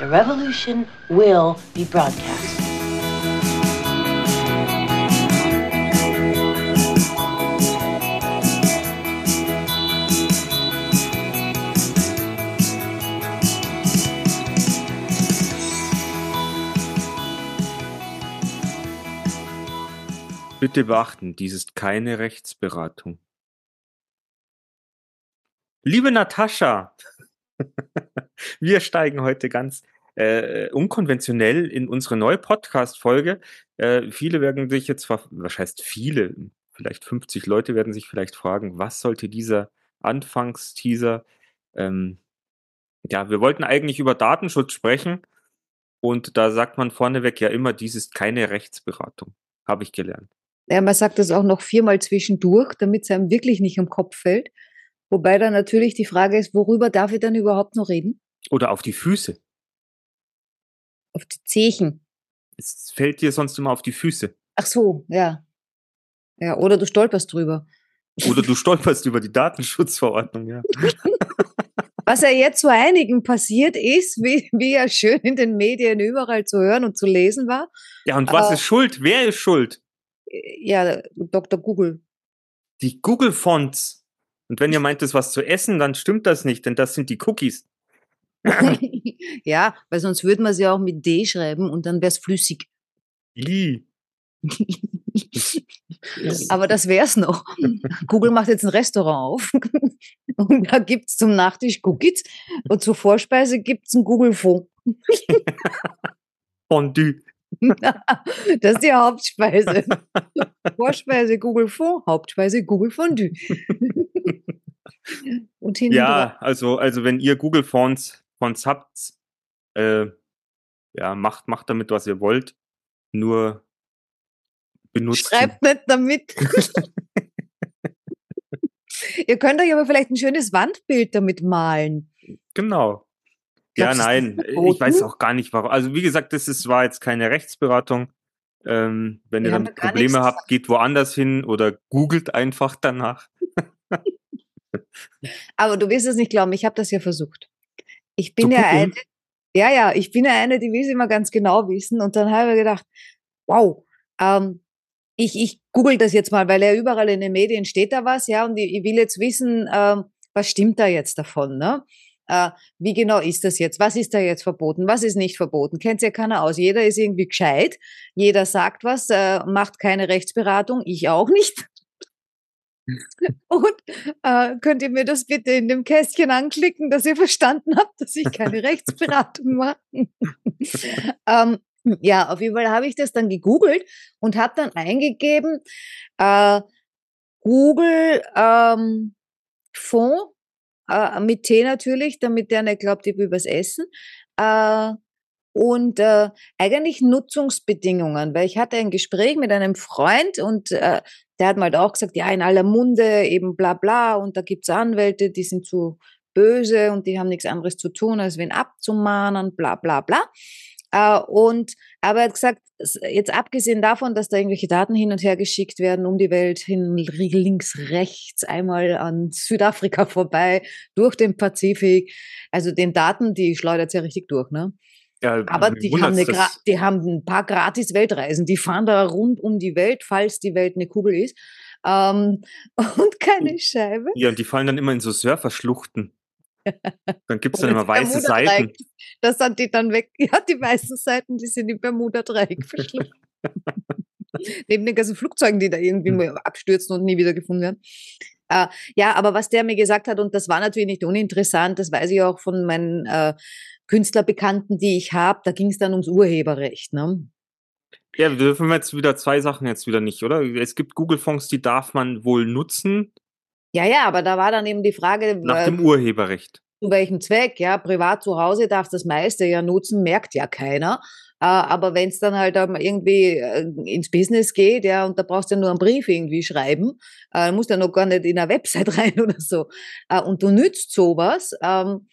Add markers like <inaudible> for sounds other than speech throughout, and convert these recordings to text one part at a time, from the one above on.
The revolution will be broadcast. Bitte beachten, dies ist keine Rechtsberatung. Liebe Natascha, <laughs> wir steigen heute ganz äh, unkonventionell in unsere neue Podcast-Folge. Äh, viele werden sich jetzt, was heißt viele, vielleicht 50 Leute werden sich vielleicht fragen, was sollte dieser Anfangsteaser? Ähm, ja, wir wollten eigentlich über Datenschutz sprechen und da sagt man vorneweg ja immer, dies ist keine Rechtsberatung, habe ich gelernt. Ja, man sagt das auch noch viermal zwischendurch, damit es einem wirklich nicht im Kopf fällt. Wobei dann natürlich die Frage ist, worüber darf ich dann überhaupt noch reden? Oder auf die Füße. Auf die Zechen. Es fällt dir sonst immer auf die Füße. Ach so, ja. Ja, oder du stolperst drüber. Oder du <laughs> stolperst über die Datenschutzverordnung, ja. Was ja jetzt zu einigen passiert ist, wie, wie ja schön in den Medien überall zu hören und zu lesen war. Ja, und was äh, ist schuld? Wer ist schuld? ja, Dr. Google. Die Google-Fonts. Und wenn ihr meint, das was zu essen, dann stimmt das nicht, denn das sind die Cookies. <laughs> ja, weil sonst würde man sie auch mit D schreiben und dann wäre es flüssig. I. <laughs> Aber das wär's noch. Google macht jetzt ein Restaurant auf <laughs> und da gibt's zum Nachtisch Cookies und zur Vorspeise gibt's ein Google-Fond. Fondue. das ist die Hauptspeise. Vorspeise Google Fond, Hauptspeise Google Fondue. Und ja, also, also wenn ihr Google Fonds, Habt, äh, ja, macht, macht damit, was ihr wollt. Nur benutzt. Schreibt nicht damit. <laughs> ihr könnt euch aber vielleicht ein schönes Wandbild damit malen. Genau. Ja, nein, ich weiß auch gar nicht warum. Also wie gesagt, das ist, war jetzt keine Rechtsberatung. Ähm, wenn Wir ihr damit Probleme habt, geht woanders hin oder googelt einfach danach. <laughs> Aber du wirst es nicht glauben, ich habe das ja versucht. Ich bin ja eine, ja, ja, ich bin ja eine, die will es immer ganz genau wissen. Und dann habe ich gedacht, wow, ähm, ich, ich google das jetzt mal, weil ja überall in den Medien steht da was, ja, und ich, ich will jetzt wissen, ähm, was stimmt da jetzt davon, ne? äh, wie genau ist das jetzt? Was ist da jetzt verboten? Was ist nicht verboten? Kennt ja keiner aus. Jeder ist irgendwie gescheit. Jeder sagt was, äh, macht keine Rechtsberatung. Ich auch nicht. Und äh, könnt ihr mir das bitte in dem Kästchen anklicken, dass ihr verstanden habt, dass ich keine <laughs> Rechtsberatung mache? ähm, ja, auf jeden Fall habe ich das dann gegoogelt und habe dann eingegeben, äh, Google ähm, Fonds äh, mit Tee natürlich, damit der nicht glaubt, ich will was essen. Äh, und äh, eigentlich Nutzungsbedingungen, weil ich hatte ein Gespräch mit einem Freund und äh, der hat mal halt auch gesagt, ja, in aller Munde eben bla bla und da gibt's Anwälte, die sind zu böse und die haben nichts anderes zu tun, als wen abzumahnen, bla bla bla. Äh, und aber er hat gesagt, jetzt abgesehen davon, dass da irgendwelche Daten hin und her geschickt werden um die Welt, hin links, rechts, einmal an Südafrika <laughs> vorbei, durch den Pazifik, also den Daten, die schleudert ja richtig durch, ne? Ja, aber die haben, eine, die haben ein paar gratis Weltreisen. Die fahren da rund um die Welt, falls die Welt eine Kugel ist. Ähm, <laughs> und keine Scheibe. Ja, und die fallen dann immer in so Surferschluchten. Dann gibt es dann immer weiße Seiten. Das sind die dann weg. Ja, die weißen Seiten, die sind im Bermuda-Dreieck verschluckt. <laughs> Neben den ganzen Flugzeugen, die da irgendwie hm. abstürzen und nie wieder gefunden werden. Äh, ja, aber was der mir gesagt hat, und das war natürlich nicht uninteressant, das weiß ich auch von meinen äh, Künstlerbekannten, die ich habe, da ging es dann ums Urheberrecht. Ne? Ja, wir dürfen jetzt wieder zwei Sachen jetzt wieder nicht, oder? Es gibt Google-Fonds, die darf man wohl nutzen, ja, ja, aber da war dann eben die Frage. Nach dem Urheberrecht. Zu welchem Zweck? Ja, privat zu Hause darf das meiste ja nutzen, merkt ja keiner. Äh, aber wenn es dann halt irgendwie äh, ins Business geht, ja, und da brauchst du ja nur einen Brief irgendwie schreiben, äh, musst ja noch gar nicht in eine Website <laughs> rein oder so. Äh, und du nützt sowas, ähm,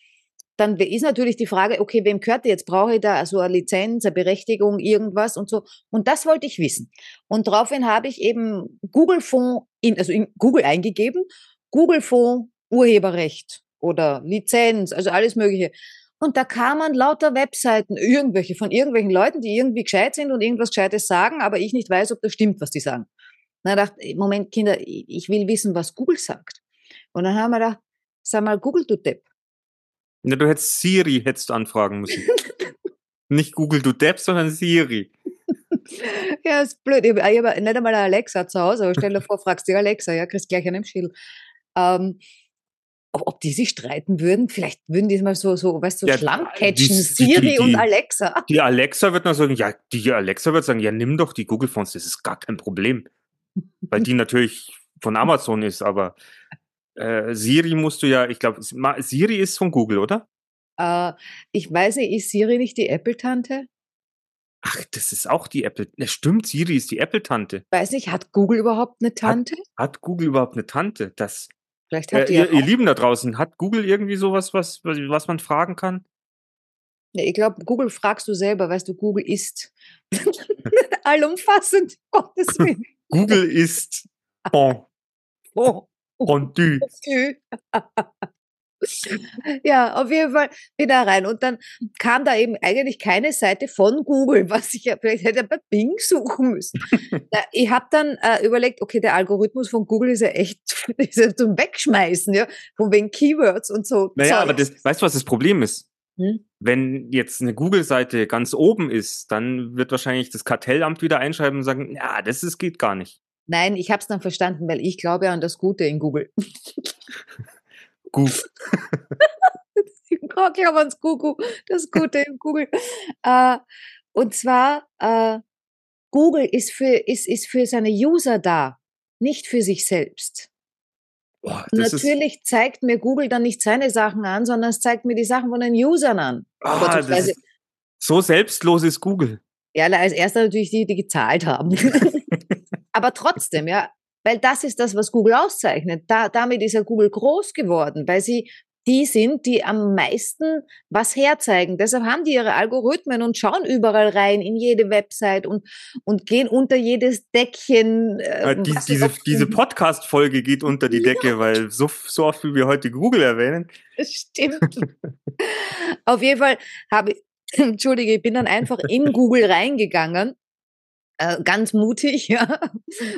dann ist natürlich die Frage, okay, wem gehört die jetzt? Brauche ich da also eine Lizenz, eine Berechtigung, irgendwas und so? Und das wollte ich wissen. Und daraufhin habe ich eben Google Fonds in, also in Google eingegeben, Google Fonds, Urheberrecht oder Lizenz, also alles Mögliche. Und da kamen lauter Webseiten, irgendwelche von irgendwelchen Leuten, die irgendwie gescheit sind und irgendwas Gescheites sagen, aber ich nicht weiß, ob das stimmt, was die sagen. Und dann dachte ich, Moment, Kinder, ich will wissen, was Google sagt. Und dann haben wir gedacht, sag mal, Google, du Depp. Ja, du hättest Siri hättest du anfragen müssen. <laughs> nicht Google, du Depp, sondern Siri. <laughs> ja, ist blöd. Ich habe hab nicht einmal eine Alexa zu Hause, aber stell dir vor, fragst du Alexa, ja, kriegst gleich einen Schädel. Ähm, ob, ob die sich streiten würden, vielleicht würden die mal so, so weißt du, so Ja, schlank catchen, die- Siri die- und die- Alexa. Die Alexa wird noch sagen, ja, die Alexa wird sagen, ja, nimm doch die Google Phones, das ist gar kein Problem. Weil die <laughs> natürlich von Amazon ist, aber äh, Siri musst du ja, ich glaube, Siri ist von Google, oder? Äh, ich weiß nicht, ist Siri nicht die Apple-Tante? Ach, das ist auch die Apple. Ne, stimmt, Siri ist die Apple-Tante. Weiß nicht, hat Google überhaupt eine Tante? Hat Google überhaupt eine Tante? Das, Vielleicht hat äh, ihr, ja ihr auch. Lieben da draußen, hat Google irgendwie sowas, was, was, man fragen kann? Ja, Ich glaube, Google fragst du selber, weißt du, Google ist <laughs> allumfassend, Gottes <laughs> Willen. Google ist <laughs> bon, Oh. fondue. Ja, auf jeden Fall wieder rein. Und dann kam da eben eigentlich keine Seite von Google, <laughs> was ich ja vielleicht hätte bei Bing suchen müssen. Ich habe dann äh, überlegt, okay, der Algorithmus von Google ist ja echt <laughs> ist ja zum Wegschmeißen, ja, von wegen Keywords und so. Naja, Zeugs. aber das, weißt du, was das Problem ist? Hm? Wenn jetzt eine Google-Seite ganz oben ist, dann wird wahrscheinlich das Kartellamt wieder einschreiben und sagen, ja, das ist, geht gar nicht. Nein, ich habe es dann verstanden, weil ich glaube an das Gute in Google. <laughs> Gut. Ich glaube ans Google, das Gute in Google. Äh, und zwar, äh, Google ist für, ist, ist für seine User da, nicht für sich selbst. Boah, das ist, Natürlich zeigt mir Google dann nicht seine Sachen an, sondern es zeigt mir die Sachen von den Usern an. ah, so selbstlos ist Google. Ja, als erster natürlich die, die gezahlt haben. <laughs> Aber trotzdem, ja, weil das ist das, was Google auszeichnet. Da, damit ist ja Google groß geworden, weil sie die sind, die am meisten was herzeigen. Deshalb haben die ihre Algorithmen und schauen überall rein in jede Website und, und gehen unter jedes Deckchen. Äh, Äh, die, diese diese. Podcast-Folge geht unter die <laughs> Decke, weil so, so oft, wie wir heute Google erwähnen. Das stimmt. <laughs> Auf jeden Fall habe ich, <laughs> entschuldige, ich bin dann einfach in Google reingegangen. Äh, ganz mutig, <laughs> ja,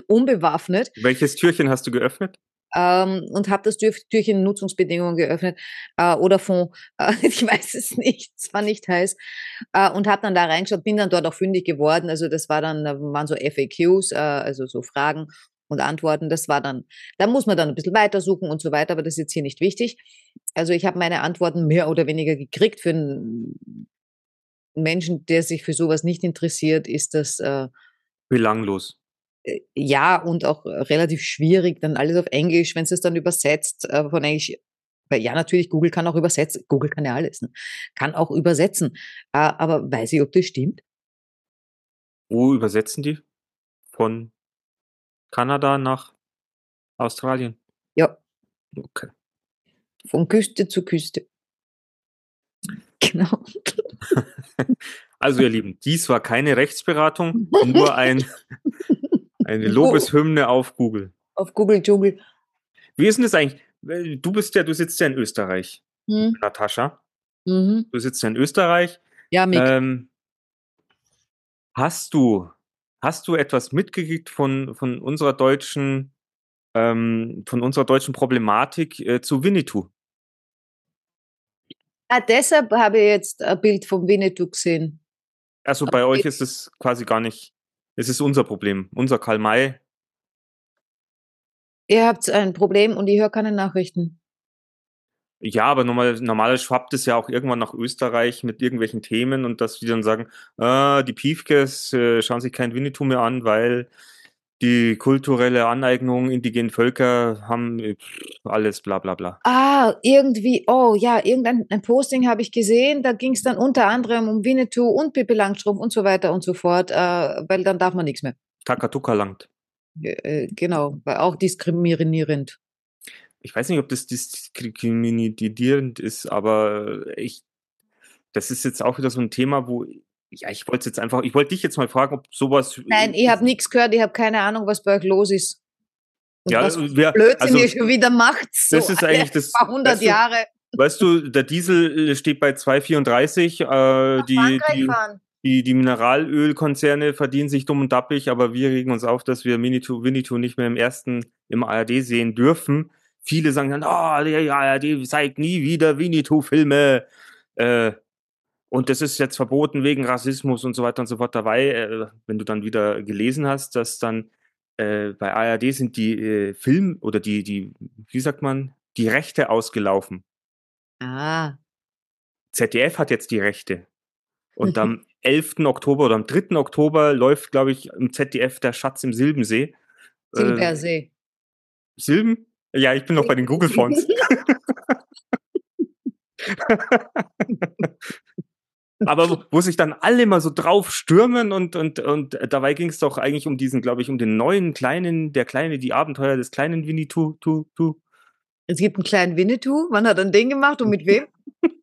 unbewaffnet. Welches Türchen hast du geöffnet? ähm, und habe das Tür Türchen Nutzungsbedingungen geöffnet äh, oder Fond, <laughs> äh, ich weiß es nicht, es war nicht heiß äh, und habe dann da reingeschaut, bin dann dort auch fündig geworden, also das war dann, da waren so FAQs, äh, also so Fragen und Antworten, das war dann, da muss man dann ein bisschen weitersuchen und so weiter, aber das ist jetzt hier nicht wichtig. Also ich habe meine Antworten mehr oder weniger gekriegt für einen Menschen, der sich für sowas nicht interessiert, ist das äh, Belanglos. äh, ja und auch äh, relativ schwierig, dann alles auf Englisch, wenn es dann übersetzt äh, von Englisch. Ja, natürlich, Google kann auch übersetzen. Google kann ja alles, ne? kann auch übersetzen. Aber weiß ich, ob das stimmt? Wo übersetzen die? Von Kanada nach Australien. Ja, Okay. von Küste zu Küste. <laughs> <laughs> Genau. <laughs> Also, ihr Lieben, dies war keine Rechtsberatung, <laughs> nur ein, eine Lobeshymne auf Google. Auf Google Dschungel. Wie ist denn das eigentlich? Du bist ja, du sitzt ja in Österreich, Hm. Natascha. Mhm. Du sitzt ja in Österreich. Ja, Mick. Ähm, hast du, hast du etwas mitgekriegt von, von unserer deutschen, ähm, von unserer deutschen Problematik äh, zu Winnetou? ah, deshalb habe ich jetzt ein Bild vom Winnetou gesehen. Also bei euch ist es quasi gar nicht, es ist unser Problem, unser Karl May. Ihr habt ein Problem und ich höre keine Nachrichten. Ja, aber normal, normal schwappt es ja auch irgendwann nach Österreich mit irgendwelchen Themen und dass die dann sagen, ah, die Piefkes äh, schauen sich kein Winnetou mehr an, weil die kulturelle Aneignung indigenen Völker haben äh, alles bla bla bla. Ah, irgendwie, oh ja, irgendein ein Posting habe ich gesehen, da ging es dann unter anderem um Winnetou und Pippi Langstrumpf und so weiter und so fort, äh, weil dann darf man nichts mehr. Takatuka langt. Äh, genau, weil auch diskriminierend. Ich weiß nicht, ob das diskriminierend ist, aber ich, das ist jetzt auch wieder so ein Thema, wo, ja, ich wollte jetzt einfach, ich wollte dich jetzt mal fragen, ob sowas. Nein, ich habe nichts gehört, ich habe keine Ahnung, was bei euch los ist. Und Ja, was wir, Blödsinn also, ihr schon wieder macht. So das ist <laughs> eigentlich das. paar hundert weißt du, Jahre. weißt du, der Diesel äh, steht bei 2,34. Äh, die, Frankreich die, fahren. die, die Mineralölkonzerne verdienen sich dumm und dappig, aber wir regen uns auf, dass wir Winnetou, Winnetou nicht mehr im ersten im ARD sehen dürfen. Viele sagen dann, oh, die ARD zeigt nie wieder Winnetou-Filme. Äh, und das ist jetzt verboten wegen Rassismus und so weiter und so fort dabei. Äh, wenn du dann wieder gelesen hast, dass dann äh, bei ARD sind die äh, Film oder die, die, wie sagt man, die Rechte ausgelaufen. Ah, ZDF hat jetzt die Rechte. Und am <laughs> 11. Oktober oder am 3. Oktober läuft, glaube ich, im ZDF der Schatz im Silbensee. Äh, Silbersee. Silben? Ja, ich bin noch bei den Google Fonts. <laughs> <laughs> Aber wo- <laughs> wo sich dann alle mal so drauf stürmen und, und, und dabei ging es doch eigentlich um diesen, glaube ich, um den neuen kleinen, der kleine, die Abenteuer des kleinen Winnetou, tu, tu. Es gibt einen kleinen Winnetou. Wann hat er Ding gemacht und mit wem? <laughs>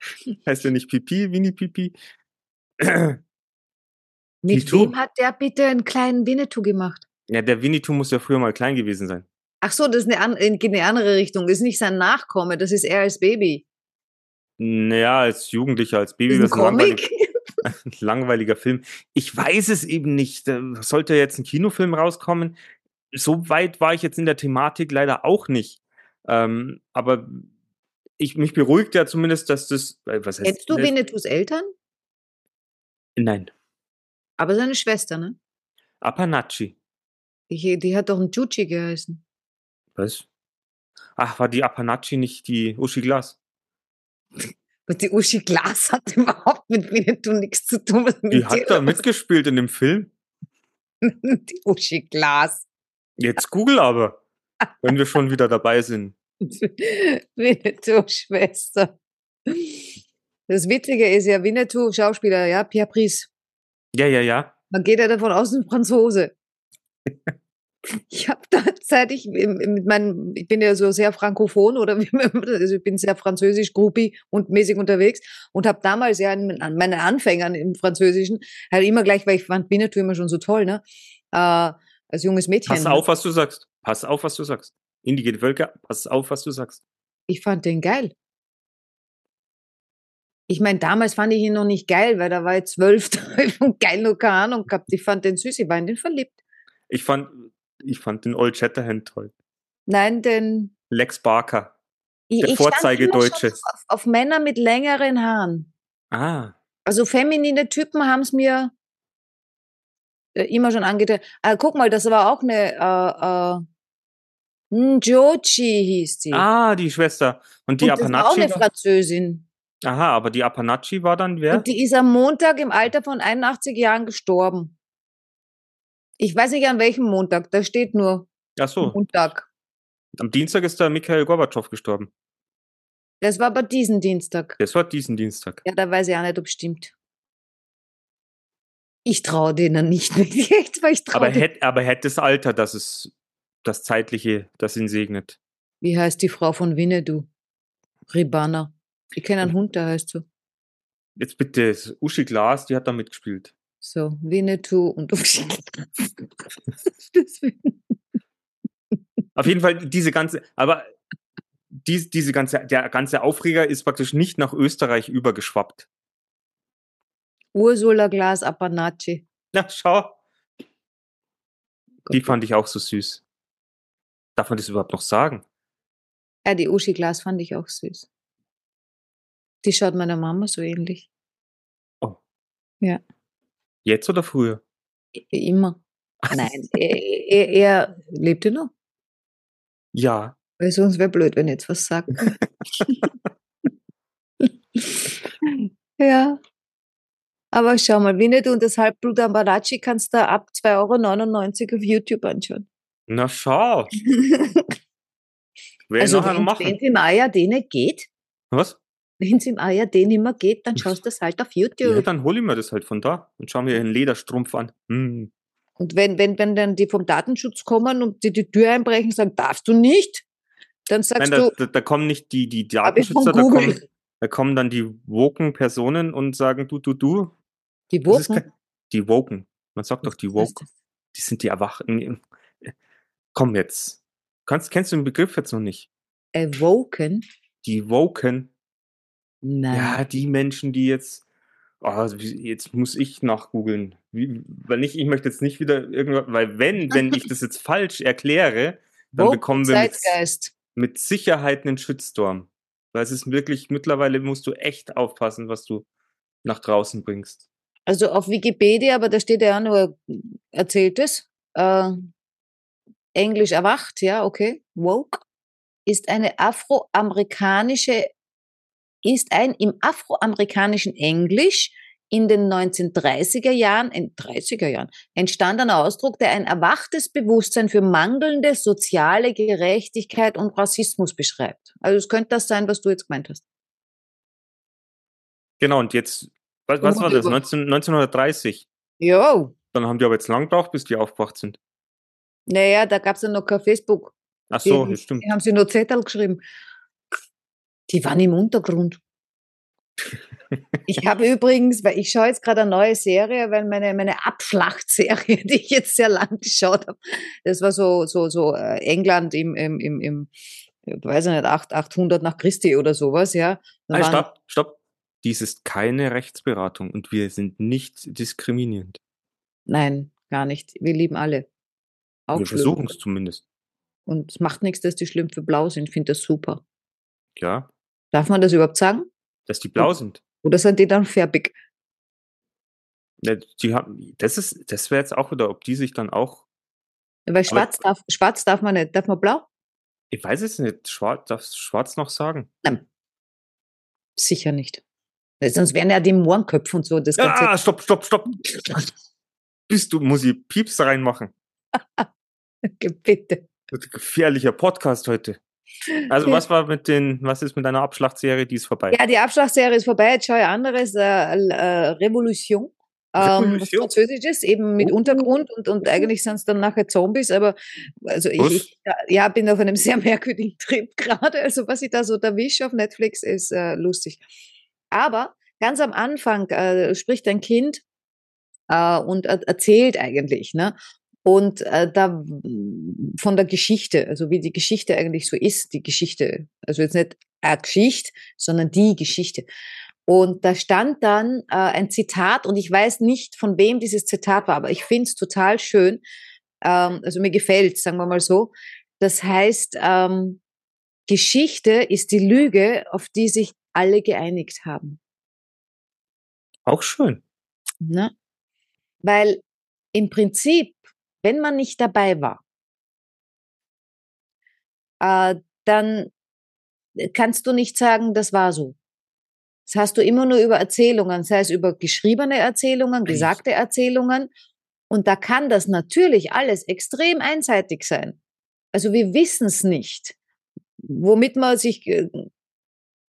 <laughs> Heißt der nicht Pipi, Winnie Pipi? Mit Winnetou? wem hat der bitte einen kleinen Winnetou gemacht? Ja, der Winnetou muss ja früher mal klein gewesen sein. Ach so, das ist eine, an, geht eine andere Richtung. Das ist nicht sein Nachkomme, das ist er als Baby. Naja, als Jugendlicher, als Baby, ein das ist ein langweilig, <laughs> langweiliger Film. Ich weiß es eben nicht. Äh, Sollte jetzt ein Kinofilm rauskommen? So weit war ich jetzt in der Thematik leider auch nicht. Ähm, aber ich, mich beruhigt ja zumindest, dass das. äh, Was heißt Kennst du Winnetous Eltern? Nein. Aber seine Schwester, ne? Apanachi. Die, die hat doch einen Juchi geheißen. Was? Ach, war die Apanachi nicht die Uschi Glas? Was die Uschi Glas hat überhaupt mit Winnetou nichts zu tun. Die hat da mitgespielt in dem Film. <laughs> Die Uschi Glas. Jetzt Google aber, wenn wir schon wieder dabei sind. <laughs> Winnetou-Schwester. Das Witzige ist ja, Winnetou, Schauspieler, ja, Pierre Brice. Ja, ja, ja. Man geht ja davon aus, ein Franzose. <laughs> Ich habe da seit ich mit meinem, ich bin ja so sehr frankophon oder <laughs> wie man, also ich bin sehr französisch groupie und mäßig unterwegs und habe damals ja in, an meinen Anfängern im Französischen halt immer gleich, weil ich fand Winnetou immer schon so toll, ne? Äh, als junges Mädchen. Pass auf, was du sagst. Pass auf, was du sagst. Indigene Völker, pass auf, was du sagst. Ich fand den geil. Ich meine, damals fand ich ihn noch nicht geil, weil da war ich <laughs> zwölf und geil noch keine Ahnung gehabt. Ich fand den süß, ich war in den verliebt. Ich fand, ich fand den Old Shatterhand toll. Nein, denn Lex Barker. ich, Der ich stand immer Vorzeigedeutsche. schon Auf, auf Männer mit längeren Haaren. Ah, Also feminine Typen haben es mir äh, immer schon angetan. Ah, guck mal, das war auch eine äh, äh, Njochi hieß sie. ah, die Schwester. Und die und das war auch Apanachi. eine Französin. aha, aber die Apanachi war dann wer? Und die ist am Montag im Alter von 81 Jahren gestorben. Ich weiß nicht an welchem Montag, da steht nur Ach so, Montag. am Dienstag ist der Mikhail Gorbatschow gestorben. Das war aber diesen Dienstag. Das war diesen Dienstag. Ja, da weiß ich auch nicht, ob es stimmt. Ich traue denen nicht. <laughs> Echt, weil ich traue Aber hätte aber hätt das Alter, dass es das Zeitliche, das ihn segnet. Wie heißt die Frau von Winnetou? Ribana. Ich kenne einen Hund, der heißt so. Jetzt bitte, Uschi Glas, die hat da mitgespielt. So, Winnetou und. <laughs> Deswegen. Auf jeden Fall diese ganze, aber dies, diese ganze, der ganze Aufreger ist praktisch nicht nach Österreich übergeschwappt. Ursula Glas Apanaci. Na, schau. Die Gott, fand ich auch so süß. Darf man das überhaupt noch sagen? Ja, die Uschi Glas fand ich auch süß. Die schaut meiner Mama so ähnlich. Jetzt oder früher? Immer. Nein, er, er, er lebte noch. Ja. Weil sonst wäre blöd, wenn ich jetzt was sagt. <laughs> ja. Aber schau mal, Winnetou und das Halbblut Ambarachi kannst du ab 2,99 Euro auf YouTube anschauen. Na, schau. <laughs> Will also wenn machen. im ARD nicht geht, Was? Wenn es im ARD nicht mehr geht, dann schaust du das halt auf Ja, YouTube. dann hol ich mir das halt von da und schau mir einen Lederstrumpf an. Hm. Und wenn, wenn, wenn dann die vom Datenschutz kommen und die die Tür einbrechen und sagen, darfst du nicht, dann sagst Nein, da, du, da, da kommen nicht die, die von Datenschützer, da kommen, da kommen dann die woken Personen und sagen, du, du, du. Die Woken. Die woken. Man sagt doch die Was heißt woke. Die sind die Erwachten. Komm jetzt. Kannst, kennst du den Begriff jetzt noch nicht? Awoken. die Woken, Nein. ja, die Menschen, die jetzt, oh, jetzt muss ich nachgoogeln. Wie, weil nicht, ich möchte jetzt nicht wieder irgendwas, weil wenn, <laughs> wenn ich das jetzt falsch erkläre, dann Woke bekommen wir mit, mit Sicherheit einen Shitstorm. Weil es ist wirklich, mittlerweile musst du echt aufpassen, was du nach draußen bringst. Also auf Wikipedia, aber da steht ja nur erzähltes. Äh, Englisch erwacht, ja, okay. Woke ist eine afroamerikanische, ist ein im afroamerikanischen Englisch in den 1930er Jahren, in 30er Jahren, entstandener Ausdruck, der ein erwachtes Bewusstsein für mangelnde soziale Gerechtigkeit und Rassismus beschreibt. Also es könnte das sein, was du jetzt gemeint hast. Genau, und jetzt, was, was war das? 19, 1930. Jo. Dann haben die aber jetzt lang gebraucht, bis die aufgewacht sind. Naja, da gab es ja noch kein Facebook. Ach so, die, das stimmt. Die haben sie nur Zettel geschrieben. Die waren im Untergrund. Ich habe <laughs> übrigens, weil ich schaue jetzt gerade eine neue Serie, weil meine, meine Abschlachtserie, <laughs> die ich jetzt sehr lang geschaut habe, das war so, so, so äh, England im, im, im, im weiß ich nicht, 8, 800 nach Christi oder sowas, ja. Da waren- stopp, stopp. Dies ist keine Rechtsberatung und wir sind nicht diskriminierend. Nein, gar nicht. Wir lieben alle. Auch wir versuchen es zumindest. Und es macht nichts, dass die Schlümpfe blau sind. Ich finde das super. Ja, Darf man das überhaupt sagen? dass die blau sind. Oder sind die dann färbig? Die haben, das ist, das wäre jetzt auch wieder, ob die sich dann auch, Weil schwarz darf, schwarz darf man nicht. Darf man blau? ich weiß es nicht, schwarz, darf Schwarz noch sagen? Nein. Sicher nicht. Sonst wären ja die Mohrenköpfe und so. Das Ganze. Ah, stopp, stopp, stopp. Bist du, muss ich Pieps reinmachen? <laughs> Bitte. Das ist ein gefährlicher Podcast heute. Also, was war mit den, was ist mit deiner Abschlachtserie? Die ist vorbei. Ja, die Abschlagsserie ist vorbei. Jetzt schaue ich anderes. Äh, äh, Revolution. Ähm, was Revolution? Französisches, eben mit Oh. Untergrund und, und eigentlich sind es dann nachher Zombies, aber also ich, ich ja, bin auf einem sehr <laughs> merkwürdigen Trip gerade. Also was ich da so erwische auf Netflix ist äh, lustig. Aber ganz am Anfang äh, spricht ein Kind äh, und er erzählt eigentlich, ne? Und äh, da von der Geschichte, also wie die Geschichte eigentlich so ist, die Geschichte, also jetzt nicht eine Geschichte, sondern die Geschichte. Und da stand dann äh, ein Zitat und ich weiß nicht, von wem dieses Zitat war, aber ich finde es total schön. Ähm, also mir gefällt, sagen wir mal so. Das heißt, ähm, Geschichte ist die Lüge, auf die sich alle geeinigt haben. Auch schön. Ne? Weil im Prinzip, wenn man nicht dabei war, äh, dann kannst du nicht sagen, das war so. Das hast du immer nur über Erzählungen, sei es über geschriebene Erzählungen, gesagte Erzählungen. Und da kann das natürlich alles extrem einseitig sein. Also wir wissen es nicht. Womit man sich, äh,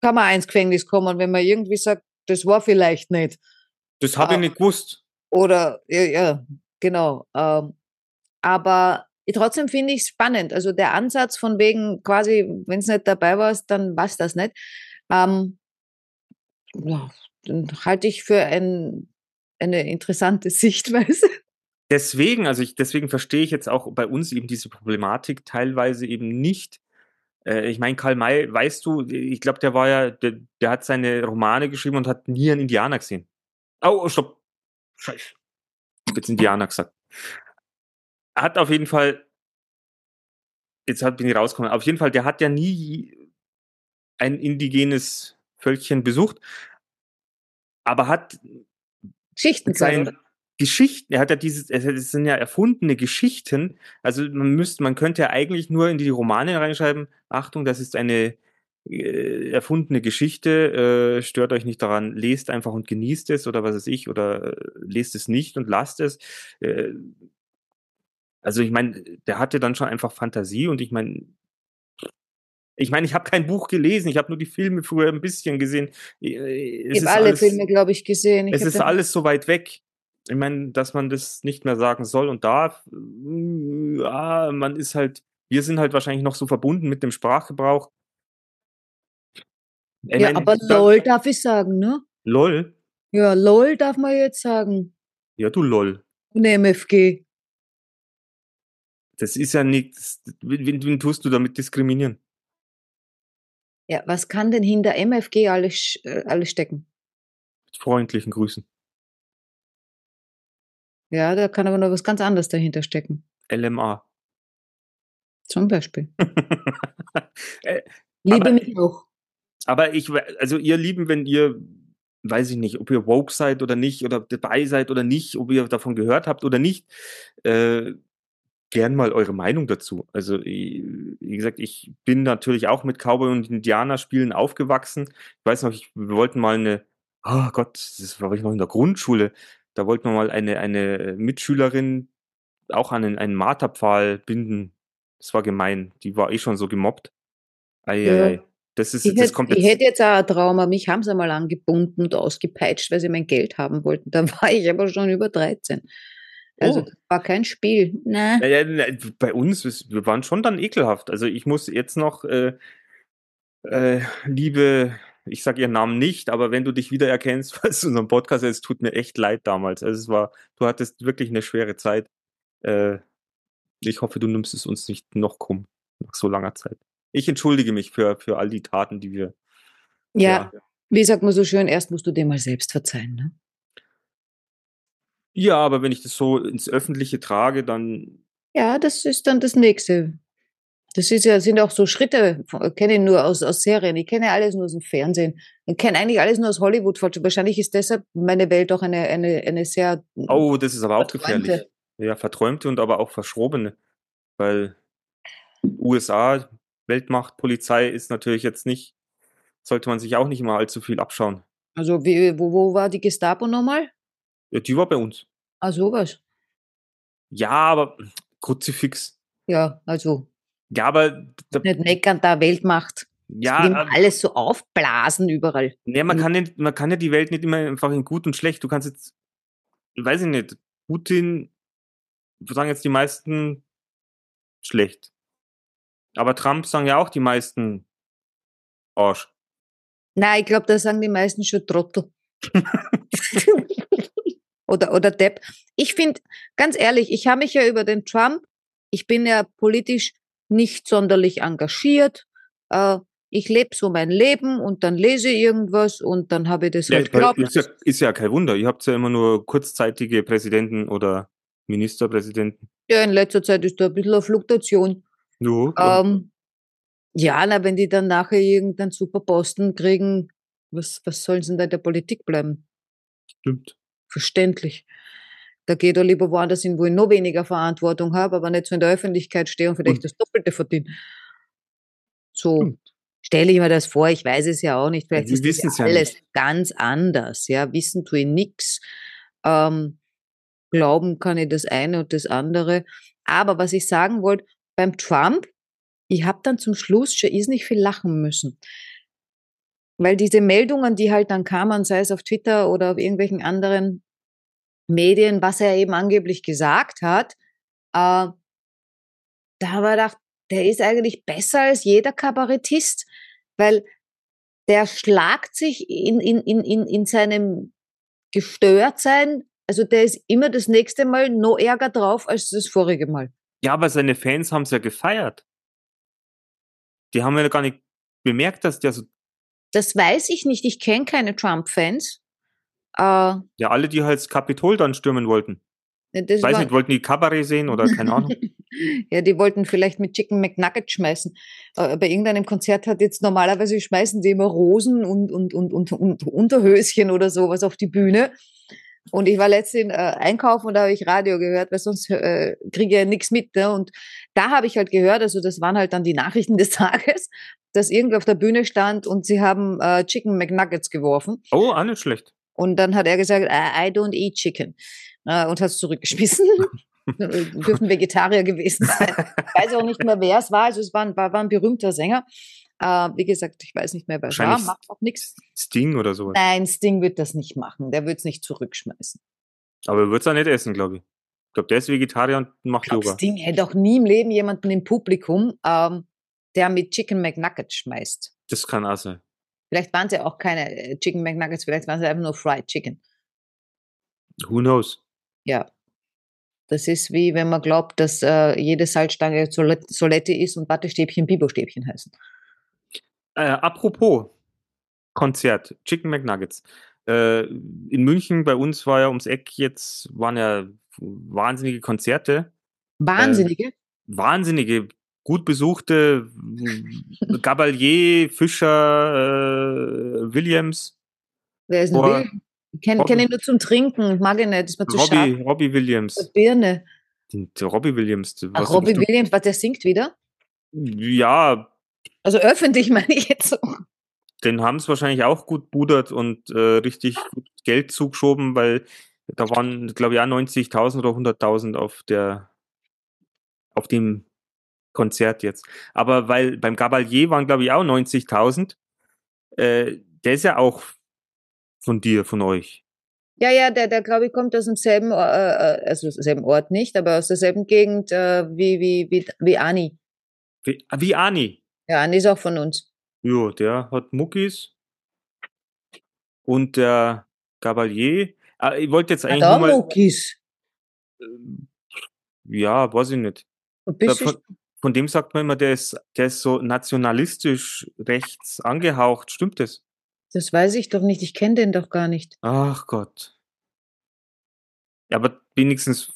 kann man ins Gefängnis kommen, wenn man irgendwie sagt, das war vielleicht nicht. Das habe ich Ah. nicht gewusst. Oder, ja, ja genau. Ähm, aber trotzdem finde ich es spannend. Also der Ansatz von wegen quasi, wenn es nicht dabei warst, dann war das nicht. Ähm, ja, dann halte ich für ein, eine interessante <laughs> Sichtweise. Deswegen, also ich, deswegen verstehe ich jetzt auch bei uns eben diese Problematik teilweise eben nicht. Äh, ich meine, Karl May, weißt du, ich glaube, der war ja, der, der hat seine Romane geschrieben und hat nie einen Indianer gesehen. Oh, stopp. Scheiße. Ich hab jetzt Indianer gesagt. Hat auf jeden Fall, jetzt hat, bin ich rausgekommen, auf jeden Fall, der hat ja nie ein indigenes Völkchen besucht, aber hat Geschichten sein? Geschichten, er hat ja dieses, es es sind ja erfundene Geschichten. Also man müsste, man könnte ja eigentlich nur in die Romane reinschreiben, Achtung, das ist eine äh, erfundene Geschichte, äh, stört euch nicht daran, lest einfach und genießt es oder was weiß ich, oder äh, lest es nicht und lasst es. Äh, also ich meine, der hatte dann schon einfach Fantasie und ich meine, ich meine, ich habe kein Buch gelesen, ich habe nur die Filme früher ein bisschen gesehen. Äh, Es Ich habe alle alles- Filme, glaube ich, gesehen. Ich es ist alles so weit weg. Ich meine, dass man das nicht mehr sagen soll und darf. Ja, man ist halt, wir sind halt wahrscheinlich noch so verbunden mit dem Sprachgebrauch. Ich ja, mein, aber da- LOL darf ich sagen, ne? LOL? Ja, LOL darf man jetzt sagen. Ja, du LOL. Und MFG. Das ist ja nichts. Wen, wen tust du damit diskriminieren? Ja, was kann denn hinter MFG alles, äh, alles stecken? Mit freundlichen Grüßen. Ja, da kann aber noch was ganz anderes dahinter stecken. LMA. Zum Beispiel. <laughs> Äh, Liebe Aber- mich auch. Aber ich, also ihr Lieben, wenn ihr, weiß ich nicht, ob ihr woke seid oder nicht, oder dabei seid oder nicht, ob ihr davon gehört habt oder nicht, äh, gern mal eure Meinung dazu. Also, wie gesagt, ich bin natürlich auch mit Cowboy und Indianerspielen aufgewachsen. Ich weiß noch, ich, wir wollten mal eine, oh Gott, das war ich noch in der Grundschule, da wollten wir mal eine, eine Mitschülerin auch an einen, einen Marterpfahl binden. Das war gemein. Die war eh schon so gemobbt. Eieiei. Ja. Das ist, Ich, das hätte, kommt ich jetzt. hätte jetzt auch ein Trauma. Mich haben sie einmal angebunden und ausgepeitscht, weil sie mein Geld haben wollten. <laughs> Da war ich aber schon über 13. Also Oh. war kein Spiel. Na, Ja, ja, na, bei uns, ist- wir waren schon dann ekelhaft. Also ich muss jetzt noch, äh, äh, liebe, ich sage ihren Namen nicht, aber wenn du dich wiedererkennst, <laughs> falls du unseren Podcast es tut mir echt leid damals. Also es war, du hattest wirklich eine schwere Zeit. Äh, ich hoffe, du nimmst es uns nicht noch krumm nach so langer Zeit. Ich entschuldige mich für, für all die Taten, die wir. ja, wie sagt man so schön, erst musst du dir mal selbst verzeihen. Ne? Ja, aber wenn ich das so ins Öffentliche trage, dann Ja, das ist dann das Nächste. Das ist ja, sind auch so Schritte, von- kenne ich nur aus, aus Serien. Ich kenne alles nur aus dem Fernsehen. Ich kenne eigentlich alles nur aus Hollywood. Wahrscheinlich ist deshalb meine Welt auch eine, eine, eine sehr. Oh, das ist aber auch Verträumte. gefährlich. Ja, verträumte und aber auch verschrobene. Weil USA, Weltmacht, Polizei ist natürlich jetzt nicht, sollte man sich auch nicht immer allzu viel abschauen. Also, wie, wo, wo war die Gestapo nochmal? Ja, die war bei uns. Ah, sowas. Ja, aber Kruzifix. Ja, also Ja, aber nicht meckern, da Weltmacht. ja, Ja, immer äh, alles so aufblasen überall. nee, man Mhm. kann nicht, man kann ja die Welt nicht immer einfach in gut und schlecht. Du kannst jetzt, weiß ich nicht, Putin, sagen jetzt die meisten schlecht. Aber Trump sagen ja auch die meisten Arsch. Nein, ich glaube, da sagen die meisten schon Trottel. <laughs> <laughs> oder, oder Depp. Ich finde, ganz ehrlich, ich habe mich ja über den Trump, ich bin ja politisch nicht sonderlich engagiert. Äh, ich lebe so mein Leben und dann lese ich irgendwas und dann habe ich das Ja, halt geglaubt. ist, ja, ist ja kein Wunder. Ihr habt ja immer nur kurzzeitige Präsidenten oder Ministerpräsidenten. Ja, in letzter Zeit ist da ein bisschen eine Fluktuation. No, Ähm, ja, na, wenn die dann nachher irgendeinen super Posten kriegen, was, was sollen sie denn da in der Politik bleiben? stimmt. Verständlich. Da geht er lieber woanders hin, wo ich noch weniger Verantwortung habe, aber nicht so in der Öffentlichkeit stehe und vielleicht Und- das Doppelte verdiene. So stelle ich mir das vor, ich weiß es ja auch nicht. Vielleicht wir ist das ja ja alles nicht. ganz anders. Ja, wissen tue ich nix. Ähm, glauben kann ich das eine und das andere. Aber was ich sagen wollte, beim Trump, ich habe dann zum Schluss schon nicht viel lachen müssen. Weil diese Meldungen, die halt dann kamen, sei es auf Twitter oder auf irgendwelchen anderen Medien, was er eben angeblich gesagt hat, äh, da habe ich gedacht, der ist eigentlich besser als jeder Kabarettist, weil der schlagt sich in, in, in, in, in seinem Gestörtsein, also der ist immer das nächste Mal noch ärger drauf als das vorige Mal. Ja, aber seine Fans haben es ja gefeiert. Die haben ja gar nicht bemerkt, dass der so. Das weiß ich nicht, ich kenne keine Trump-Fans. Äh, Ja, alle, die halt das Kapitol dann stürmen wollten. das Weiß nicht, wollten die Kabarett sehen oder keine Ahnung. <laughs> ja, die wollten vielleicht mit Chicken McNugget schmeißen. Äh, bei irgendeinem Konzert hat jetzt normalerweise schmeißen die immer Rosen und, und, und, und, und Unterhöschen oder sowas auf die Bühne. Und ich war letztens äh, einkaufen und da habe ich Radio gehört, weil sonst äh, kriege ich ja nichts mit. Ne? Und da habe ich halt gehört, also das waren halt dann die Nachrichten <laughs> des Tages, dass irgendwer auf der Bühne stand und sie haben äh, Chicken McNuggets geworfen. Oh, auch nicht schlecht. Und dann hat er gesagt, I, I don't eat chicken. <laughs> Äh, und hat es zurückgeschmissen. Dürfen Vegetarier gewesen sein. Ich weiß auch nicht mehr, wer es war. Also es war ein, war, war ein berühmter Sänger. Äh, wie gesagt, ich weiß nicht mehr, wer war. Macht auch nichts. Sting oder sowas. Nein, Sting wird das nicht machen. Der wird es nicht zurückschmeißen. Aber er wird es auch nicht essen, glaube ich. Ich glaube, der ist Vegetarier und macht Ich glaube, Yoga. Sting hätte auch nie im Leben jemanden im Publikum, ähm, der mit Chicken McNuggets schmeißt. Das kann auch sein. Vielleicht waren ja auch keine äh, Chicken McNuggets, vielleicht waren es einfach nur Fried Chicken. Who knows? Ja. Das ist wie wenn man glaubt, dass äh, jede Salzstange Solette Solette ist und Wattestäbchen Bibostäbchen heißen. Äh, apropos Konzert, Chicken McNuggets. Äh, in München bei uns war ja ums Eck jetzt, waren ja wahnsinnige Konzerte. Wahnsinnige. Äh, wahnsinnige, gut besuchte Gabalier, Fischer, äh, Williams. Wer ist denn Boah. Will? Ich kenne kenn ihn nur zum Trinken, mag ich nicht, ist mir zu Robbie, scharf. Robbie Williams. Birne. Den- der Robbie Williams. Ach, Robbie Williams, was der singt wieder? Ja, Also öffentlich <laughs> meine ich jetzt so. den haben es wahrscheinlich auch gut budert und äh, richtig gut Geld zugeschoben, weil da waren, glaube ich, auch 90.000 oder 100.000 auf der auf dem Konzert jetzt. Aber weil beim Gabalier waren, glaube ich, auch 90.000. Äh, der ist ja auch von dir, von euch. Ja, ja, der, der glaube ich, kommt aus demselben, äh, äh, also aus demselben Ort nicht, aber aus derselben Gegend äh, wie, wie, wie, wie Ani. Wie, wie Ani. Ja, Ani ist auch von uns. Jo, der hat Muckis. Und der Gabalier. Ah, ich wollte jetzt eigentlich da nur mal. Muckis. ähm, Ja, weiß ich nicht. Bisschen von, von dem sagt man immer, der ist, der ist so nationalistisch rechts angehaucht. Stimmt das? Das weiß ich doch nicht. Ich kenne den doch gar nicht. Ach Gott. Ja, aber wenigstens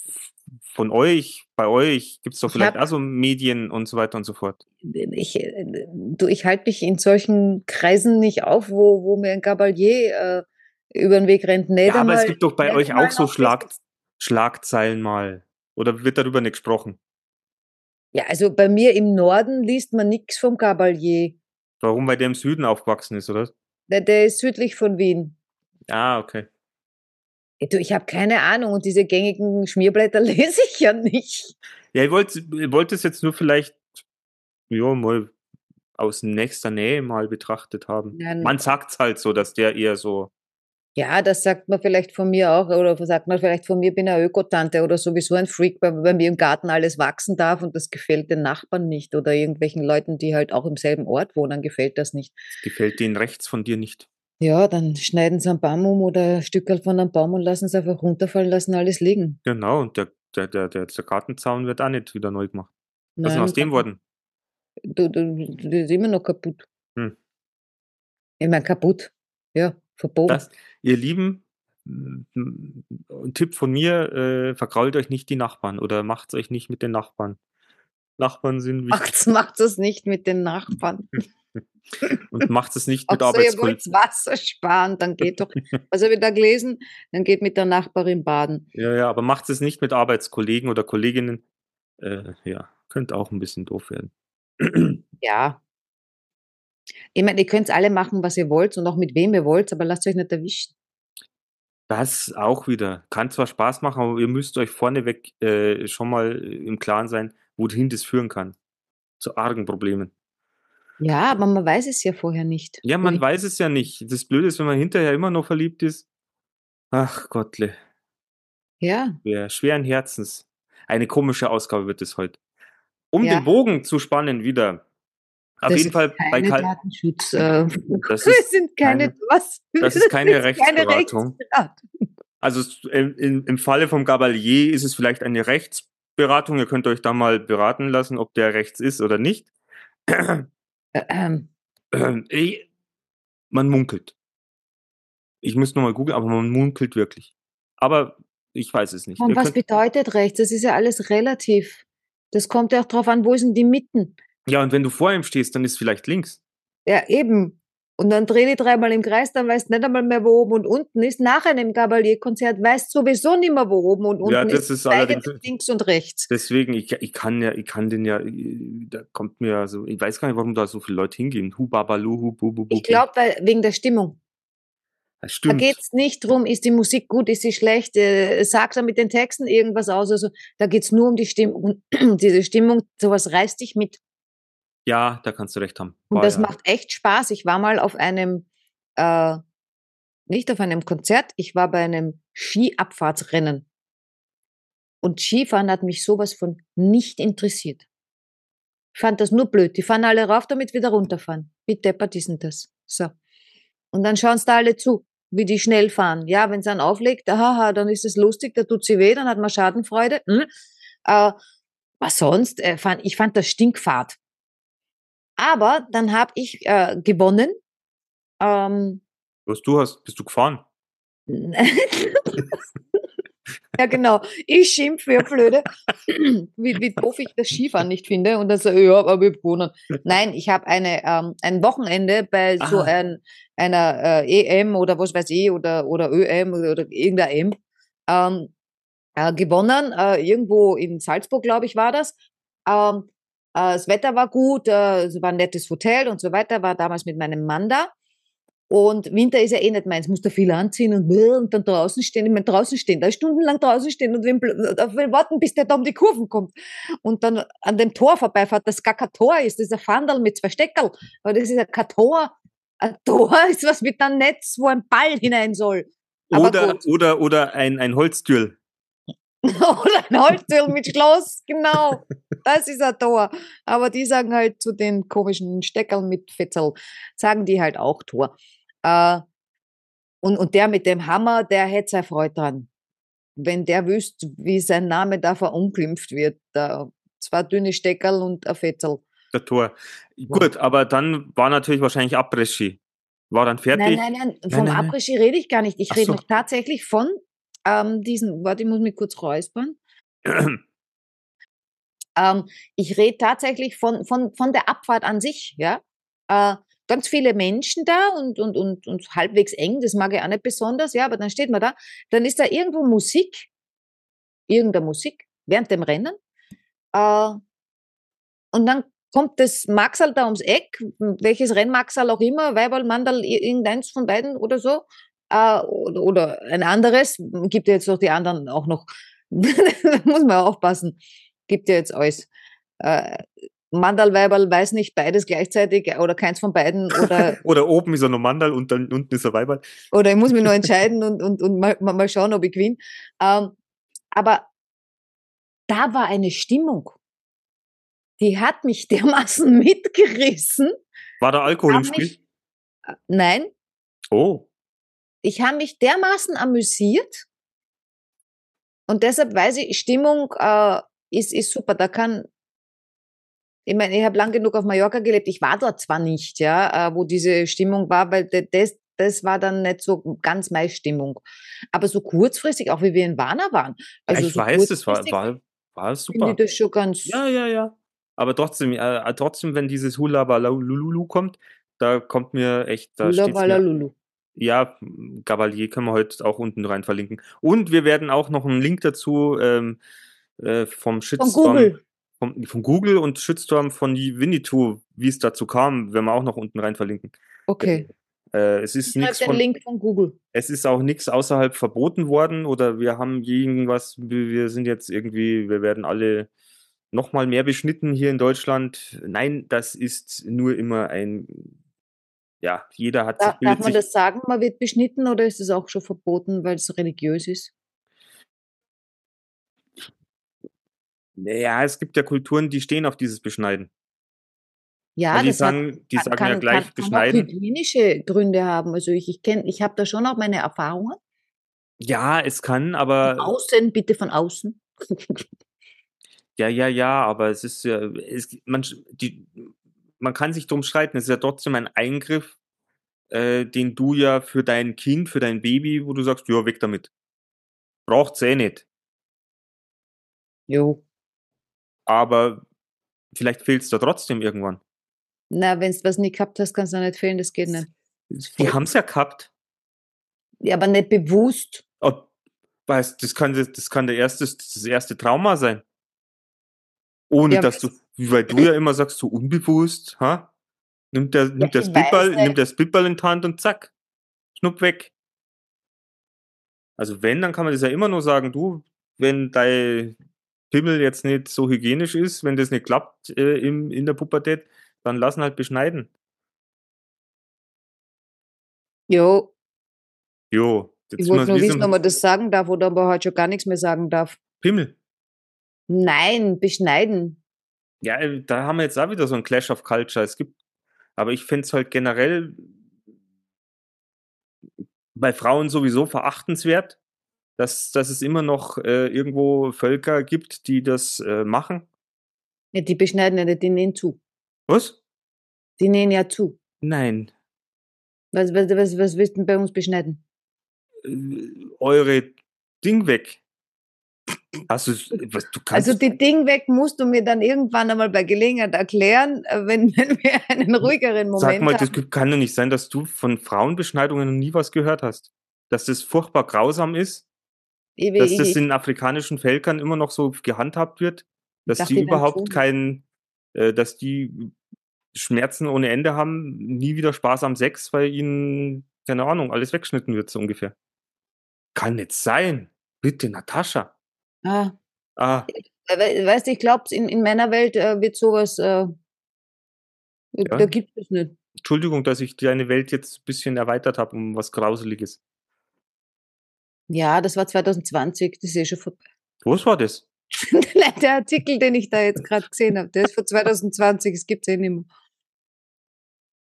von euch, bei euch gibt es doch Ich vielleicht hab- auch so Medien und so weiter und so fort. Ich, äh, du, ich halte mich in solchen Kreisen nicht auf, wo, wo mir ein Gabalier äh, über den Weg rennt. Nicht Ja, aber es einmal- gibt doch bei euch auch so Schlag. Schlagzeilen mal. Oder wird darüber nicht gesprochen? Ja, also bei mir im Norden liest man nichts vom Gabalier. Warum? Weil der im Süden aufgewachsen ist, oder? Der, der ist südlich von Wien. Ah, okay. Ja, Du, ich habe keine Ahnung und diese gängigen Schmierblätter <laughs> lese ich ja nicht. Ja, ich wollte ich wollte es jetzt nur vielleicht ja, mal aus nächster Nähe mal betrachtet haben. Nein. Man sagt's halt so, dass der eher so. Ja, das sagt man vielleicht von mir auch, oder sagt man vielleicht von mir, bin eine Ökotante oder sowieso ein Freak, weil bei mir im Garten alles wachsen darf und das gefällt den Nachbarn nicht oder irgendwelchen Leuten, die halt auch im selben Ort wohnen, gefällt das nicht. Das gefällt denen rechts von dir nicht. Ja, dann schneiden sie einen Baum um oder ein Stückel von einem Baum und lassen es einfach runterfallen, lassen alles liegen. Genau, und der, der, der, der, Gartenzaun wird auch nicht wieder neu gemacht. Was ist denn aus dem worden? Du, ist immer noch kaputt. Hm. Ich meine, kaputt. Ja, verboten. Das, ihr Lieben, ein Tipp von mir, äh, vergrault euch nicht die Nachbarn oder macht's euch nicht mit den Nachbarn. Nachbarn sind <laughs> wichtig Macht's, macht es nicht mit den Nachbarn. <laughs> und macht es nicht mit so, ihr wollt Arbeitskollegen. Wasser sparen, dann geht doch, was habe ich da gelesen? Dann geht mit der Nachbarin baden. Ja, ja, aber macht es nicht mit Arbeitskollegen oder Kolleginnen. Äh, ja, könnte auch ein bisschen doof werden. Ja. Ich meine, ihr könnt alle machen, was ihr wollt und auch mit wem ihr wollt, aber lasst euch nicht erwischen. Das auch wieder. Kann zwar Spaß machen, aber ihr müsst euch vorneweg äh, schon mal im Klaren sein, wohin das führen kann. Zu argen Problemen. Ja, aber man weiß es ja vorher nicht. Ja, man weiß es ja nicht. Das Blöde ist, wenn man hinterher immer noch verliebt ist. Ach Gottle, Ja, wer schweren Herzens. Eine komische Ausgabe wird es heute. Um Ja. den Bogen zu spannen wieder. Auf Das jeden ist Fall bei Karl. Datenschutz. Äh, <laughs> Das wir ist sind keine, was? das ist keine Wir sind keine Rechtsberatung. Rechtsberatung. Also im, im Falle vom Gabalier ist es vielleicht eine Rechtsberatung. Ihr könnt euch da mal beraten lassen, ob der rechts ist oder nicht. Äh, ähm, Ich- man munkelt. Ich müsste nochmal googeln, aber man munkelt wirklich. Aber ich weiß es nicht. Und Ihr was bedeutet rechts? Das ist ja alles relativ. Das kommt ja auch drauf an, wo denn die Mitten? ja, und wenn du vor ihm stehst, dann ist vielleicht links. Ja, eben. Und dann dreh die dreimal im Kreis, dann weißt du nicht einmal mehr, wo oben und unten ist. Nach einem Gabalier-Konzert weißt du sowieso nicht mehr, wo oben und unten Ja, das ist. allerdings- links und rechts. Deswegen, ich, ich kann ja, ich kann den ja, da kommt mir ja so, ich weiß gar nicht, warum da so viele Leute hingehen. Hu babalu, hu bu bu bu. Ich glaube, wegen der Stimmung. das Da stimmt. geht's nicht drum, ist die Musik gut, ist sie schlecht, äh, sagt er mit den Texten irgendwas aus. Also da geht's nur um die Stimmung. Und <clears throat> diese Stimmung, sowas reißt dich mit. Ja, da kannst du recht haben. Und das ja. macht echt Spaß. Ich war mal auf einem, äh, nicht auf einem Konzert, ich war bei einem Skiabfahrtsrennen. Und Skifahren hat mich sowas von nicht interessiert. Ich fand das nur blöd. Die fahren alle rauf, damit wieder runterfahren. Wie deppert ist denn das? So. Und dann schauen sie da alle zu, wie die schnell fahren. Ja, wenn sie dann auflegt, haha, dann ist es lustig, da tut sie weh, dann hat man Schadenfreude. Hm. Äh, was sonst? Äh, ich fand das Stinkfahrt. Aber dann habe ich äh, gewonnen. Ähm, Was du hast, bist du gefahren? <laughs> ja, genau. Ich schimpfe wie blöde, <clears throat> wie, wie doof ich das Skifahren nicht finde. Und dann so, ja, aber wir gewonnen. Nein, ich habe eine, ähm, ein Wochenende bei so ein, einer äh, EM oder was weiß ich oder, oder ÖM oder, irgendeiner M ähm, äh, gewonnen. Äh, irgendwo in Salzburg, glaube ich, war das. Ähm, äh, das Wetter war gut, äh, es war ein nettes Hotel und so weiter. War damals mit meinem Mann da. Und Winter ist ja eh nicht meins, musst du viel anziehen und, und dann draußen stehen. Ich meine, draußen stehen, da stundenlang draußen stehen und will, will warten, bis der da um die Kurven kommt. Und dann an dem Tor vorbeifährt, das gar kein Tor ist, das ist ein Fandel mit zwei Steckerl. Aber das ist ja kein Tor. Ein Tor <laughs> ist was mit einem Netz, wo ein Ball hinein soll. Aber Oder, gut. oder, oder ein, ein Holztür. <laughs> Oder ein Holztür mit Schloss, genau. Das ist ein Tor. Aber die sagen halt zu den komischen Steckerl mit Fetzel, sagen die halt auch Tor. Äh, und, und der mit dem Hammer, der hätte seine Freude dran. Wenn der wüsste, wie sein Name da verunglimpft wird. Da, zwei dünne Steckerl und ein Fetzel. Der Tor. Gut, aber dann war natürlich wahrscheinlich Abrissski. War dann fertig. Nein, nein, nein, vom nein. Après-Ski rede ich gar nicht. Ich rede so. noch tatsächlich von ähm, diesen, warte, ich muss mich kurz räuspern. Ähm, ich rede tatsächlich von, von, von der Abfahrt an sich, ja. Äh, ganz viele Menschen da und, und, und, und halbwegs eng, das mag ich auch nicht besonders, ja, aber dann steht man da, dann ist da irgendwo Musik, irgendeine Musik, während dem Rennen. Äh, und dann kommt das Maxal da ums Eck, welches Rennmaxal auch immer, Weiberl, Mandal, ir- irgendeins von beiden oder so, äh, oder, oder ein anderes, gibt ja jetzt noch die anderen auch noch, <laughs> da muss man aufpassen, gibt ja jetzt alles. Äh, Mandal, Weiberl, weiß nicht, beides gleichzeitig oder keins von beiden oder, <laughs> Oder oben ist er noch Mandal und dann unten ist er Weiberl. oder ich muss mich nur <laughs> entscheiden und, und, und mal, mal schauen, ob ich gewinne. Ähm, aber da war eine Stimmung, die hat mich dermaßen mitgerissen. War da Alkohol im Spiel? mich- Nein, Oh. Ich habe mich dermaßen amüsiert und deshalb weiß ich, Stimmung äh, ist, ist super. Da kann, ich meine, ich habe lang genug auf Mallorca gelebt. Ich war dort zwar nicht, ja, äh, wo diese Stimmung war, weil das, das war dann nicht so ganz meine Stimmung. Aber so kurzfristig, auch wie wir in Warna waren. Also ja, ich so weiß, das war, war, war super. ich das schon ganz. Ja, ja, ja. Aber trotzdem, äh, trotzdem, wenn dieses Hula Balululu kommt, da kommt mir echt, da steht's mir, Lulu. Ja, Gabalier können wir heute auch unten rein verlinken. Und wir werden auch noch einen Link dazu ähm, äh, vom Von Shitstorm, Google. Vom, von Google und Shitstorm von Winnetou, wie es dazu kam, werden wir auch noch unten rein verlinken. Okay. Äh, es ist nichts den von, Link von Google. es ist auch nichts außerhalb verboten worden oder wir haben irgendwas, wir wir sind jetzt irgendwie, wir werden alle noch mal mehr beschnitten hier in Deutschland. Nein, das ist nur immer ein, ja, jeder hat sich, Da, darf man das sagen, man wird beschnitten oder ist es auch schon verboten, weil es religiös ist? ja, es gibt ja Kulturen, die stehen auf dieses Beschneiden. Ja, Weil die das hat, sagen, die kann, sagen kann, ja gleich kann, kann auch beschneiden. hygienische Gründe haben. Also ich, ich kenne, ich habe da schon auch meine Erfahrungen. Ja, es kann, Von aber außen, bitte von außen. ja, ja, ja, aber es ist ja, es, man, die, man kann sich drum streiten. Es ist ja trotzdem ein Eingriff, äh, den du ja für dein Kind, für dein Baby, wo du sagst, ja, weg damit. Braucht's eh nicht. jo. Aber vielleicht fehlt's da trotzdem irgendwann. Na, wenn du was nie gehabt hast, kannst du nicht fehlen, das geht nicht. Die haben's ja gehabt. Ja, aber nicht bewusst. Oh, weißt, das kann, das das kann der erste, das erste Trauma sein. Ohne Ja, dass du, weil du ja immer sagst, so unbewusst, ha? Nimmt der, nimmt ich das nicht. nimmt das Pipperl in die Hand und zack, schnupp weg. Also wenn, dann kann man das ja immer nur sagen, du, wenn dein Pimmel jetzt nicht so hygienisch ist, wenn das nicht klappt äh, im, in der Pubertät, dann lassen halt beschneiden. Jo, Jo, jetzt ich wollte nur wie wissen, ob man das sagen darf oder ob man heute schon gar nichts mehr sagen darf. Pimmel. Nein, beschneiden. Ja, äh, da haben wir jetzt auch wieder so ein Clash of Culture. Es gibt, aber ich fände es halt generell bei Frauen sowieso verachtenswert, dass, dass es immer noch äh, irgendwo Völker gibt, die das äh, machen. Ja, die beschneiden ja nicht, die nähen zu. Was? Die nähen ja zu. Nein. Was, was, was, was willst du denn bei uns beschneiden? Äh, eure Ding weg. Hast du, du kannst. Also die Ding weg musst du mir dann irgendwann einmal bei Gelegenheit erklären, äh, wenn, <laughs> wenn wir einen ruhigeren Moment Sag mal, das haben. kann doch nicht sein, dass du von Frauenbeschneidungen noch nie was gehört hast. Dass das furchtbar grausam ist, Ich, dass ich, das in afrikanischen Völkern immer noch so gehandhabt wird, dass die überhaupt keinen, äh, dass die Schmerzen ohne Ende haben, nie wieder Spaß am Sex, weil ihnen, keine Ahnung, alles weggeschnitten wird, so ungefähr. Kann nicht sein. Bitte, Natascha. Ah, Ah, we- weißt du, ich glaube, in, in meiner Welt äh, wird sowas, äh, da gibt es nicht. Entschuldigung, dass ich deine Welt jetzt ein bisschen erweitert habe um was Grauseliges. Ja, das war 2020, das ist eh schon vorbei. Was war das? <laughs> Nein, der Artikel, den ich da jetzt gerade gesehen habe, der ist von 2020, es gibt es eh nicht mehr.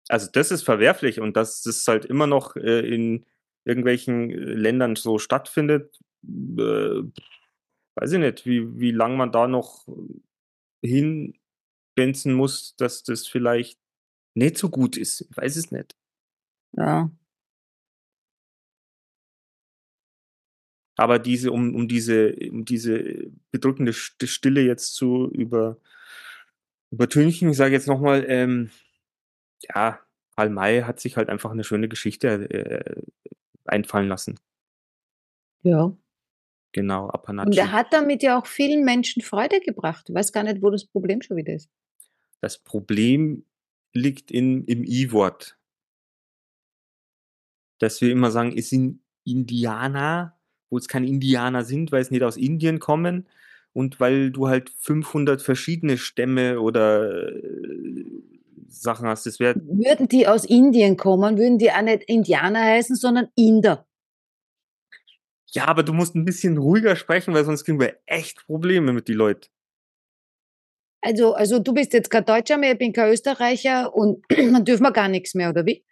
Also das ist verwerflich und dass das halt immer noch äh, in irgendwelchen äh, Ländern so stattfindet, äh, weiß ich nicht, wie, wie lange man da noch hinbenzen muss, dass das vielleicht nicht so gut ist. Ich weiß es nicht. Ja. Aber diese, um, um diese, um diese bedrückende St- Stille jetzt zu über, übertünchen, ich sage jetzt nochmal, ähm, ja, Karl May hat sich halt einfach eine schöne Geschichte äh, einfallen lassen. ja. Genau, Und Apanachi. er hat damit ja auch vielen Menschen Freude gebracht. Ich weiß gar nicht, wo das Problem schon wieder ist. Das Problem liegt in, im I-Wort. Dass wir immer sagen, es sind Indianer, wo es keine Indianer sind, weil es nicht aus Indien kommen und weil du halt 500 verschiedene Stämme oder äh, Sachen hast. Das Würden die aus Indien kommen, würden die auch nicht Indianer heißen, sondern Inder. Ja, aber du musst ein bisschen ruhiger sprechen, weil sonst kriegen wir echt Probleme mit die Leuten. Also, also du bist jetzt kein Deutscher mehr, ich bin kein Österreicher und <clears throat> dann dürfen wir gar nichts mehr, oder wie?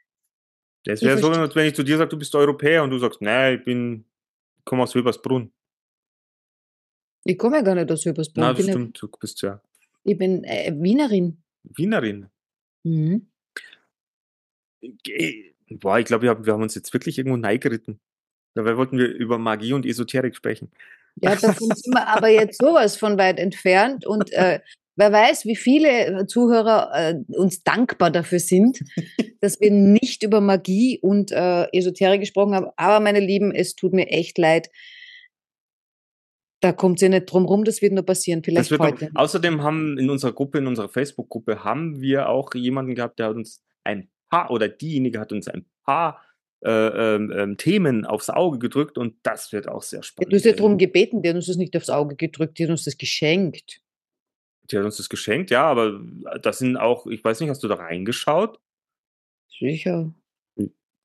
Das wäre so, als wenn ich zu dir sage, du bist Europäer und du sagst, nein, ich bin, komme aus Wilbersbrunn. Ich komme ja gar nicht aus Übersbrunn. Na, Ich das stimmt, du bist ja ich bin äh, Wienerin. Wienerin. Mhm. Boah, ich glaube, wir haben, wir haben uns jetzt wirklich irgendwo neigeritten. Dabei wollten wir über Magie und Esoterik sprechen. Ja, davon sind wir aber jetzt sowas von weit entfernt und äh, wer weiß, wie viele Zuhörer äh, uns dankbar dafür sind, <laughs> dass wir nicht über Magie und äh, Esoterik gesprochen haben. Aber meine Lieben, es tut mir echt leid. Da kommt sie nicht drum rum, das wird nur passieren. Vielleicht heute. außerdem haben in unserer Gruppe, in unserer Facebook-Gruppe, haben wir auch jemanden gehabt, der hat uns ein paar, oder diejenige hat uns ein paar äh, ähm, ähm, Themen aufs Auge gedrückt und das wird auch sehr spannend. Du hast ja darum gebeten, die hat uns das nicht aufs Auge gedrückt, die hat uns das geschenkt. Die hat uns das geschenkt, ja, aber das sind auch, ich weiß nicht, hast du da reingeschaut? Sicher.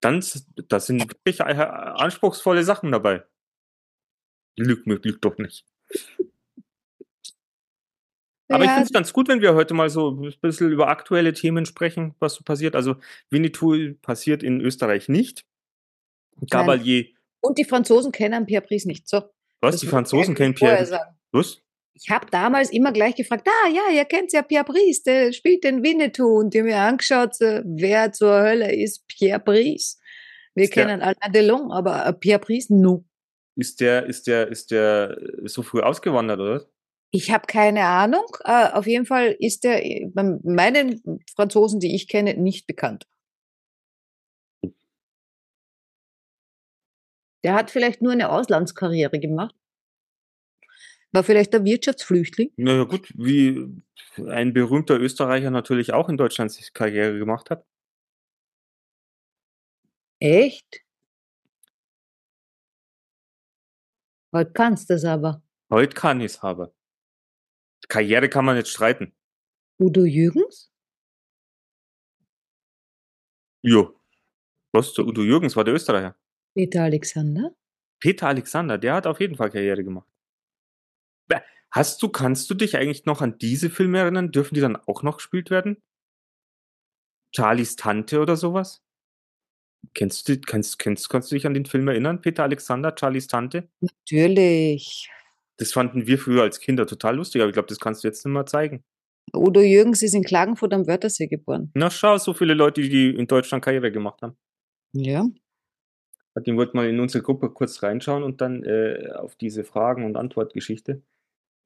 Dann, das sind wirklich äh, anspruchsvolle Sachen dabei. Lüg mir, lüg doch nicht. Aber ich Ja, finde es ganz gut, wenn wir heute mal so ein bisschen über aktuelle Themen sprechen, was so passiert. Also Winnetou passiert in Österreich nicht. Gabalier, und die Franzosen kennen Pierre Brice nicht. So. was? das Die Franzosen kennen Pierre. Was? Ich habe damals immer gleich gefragt, ah ja, ihr kennt ja Pierre Brice, der spielt den Winnetou. Und die haben mir angeschaut, wer zur Hölle ist Pierre Brice? Wir Ist der- kennen Alain Delon, aber äh, Pierre Brice, no. Ist der, ist der, ist der so früh ausgewandert, oder? Ich habe keine Ahnung. Äh, auf jeden Fall ist der äh, bei meinen Franzosen, die ich kenne, nicht bekannt. Der hat vielleicht nur eine Auslandskarriere gemacht. War vielleicht der Wirtschaftsflüchtling. Naja, gut, wie ein berühmter Österreicher natürlich auch in Deutschland sich Karriere gemacht hat. Echt? Heute kannst du das aber. Heute kann ich es aber. Karriere kann man nicht streiten. Udo Jürgens? Jo. Was? Der Udo Jürgens war der Österreicher. Peter Alexander? Peter Alexander, der hat auf jeden Fall Karriere gemacht. Hast du, kannst du dich eigentlich noch an diese Filme erinnern? Dürfen die dann auch noch gespielt werden? Charlies Tante oder sowas? Kennst du, kennst, kennst, kannst du dich an den Film erinnern? Peter Alexander, Charlies Tante? Natürlich. Das fanden wir früher als Kinder total lustig, aber ich glaube, das kannst du jetzt nicht mehr zeigen. Udo Jürgens ist in Klagenfurt am Wörthersee geboren. Na schau, so viele Leute, die in Deutschland Karriere gemacht haben. Ja. Den wollten wir in unsere Gruppe kurz reinschauen und dann äh, auf diese Fragen- und Antwortgeschichte.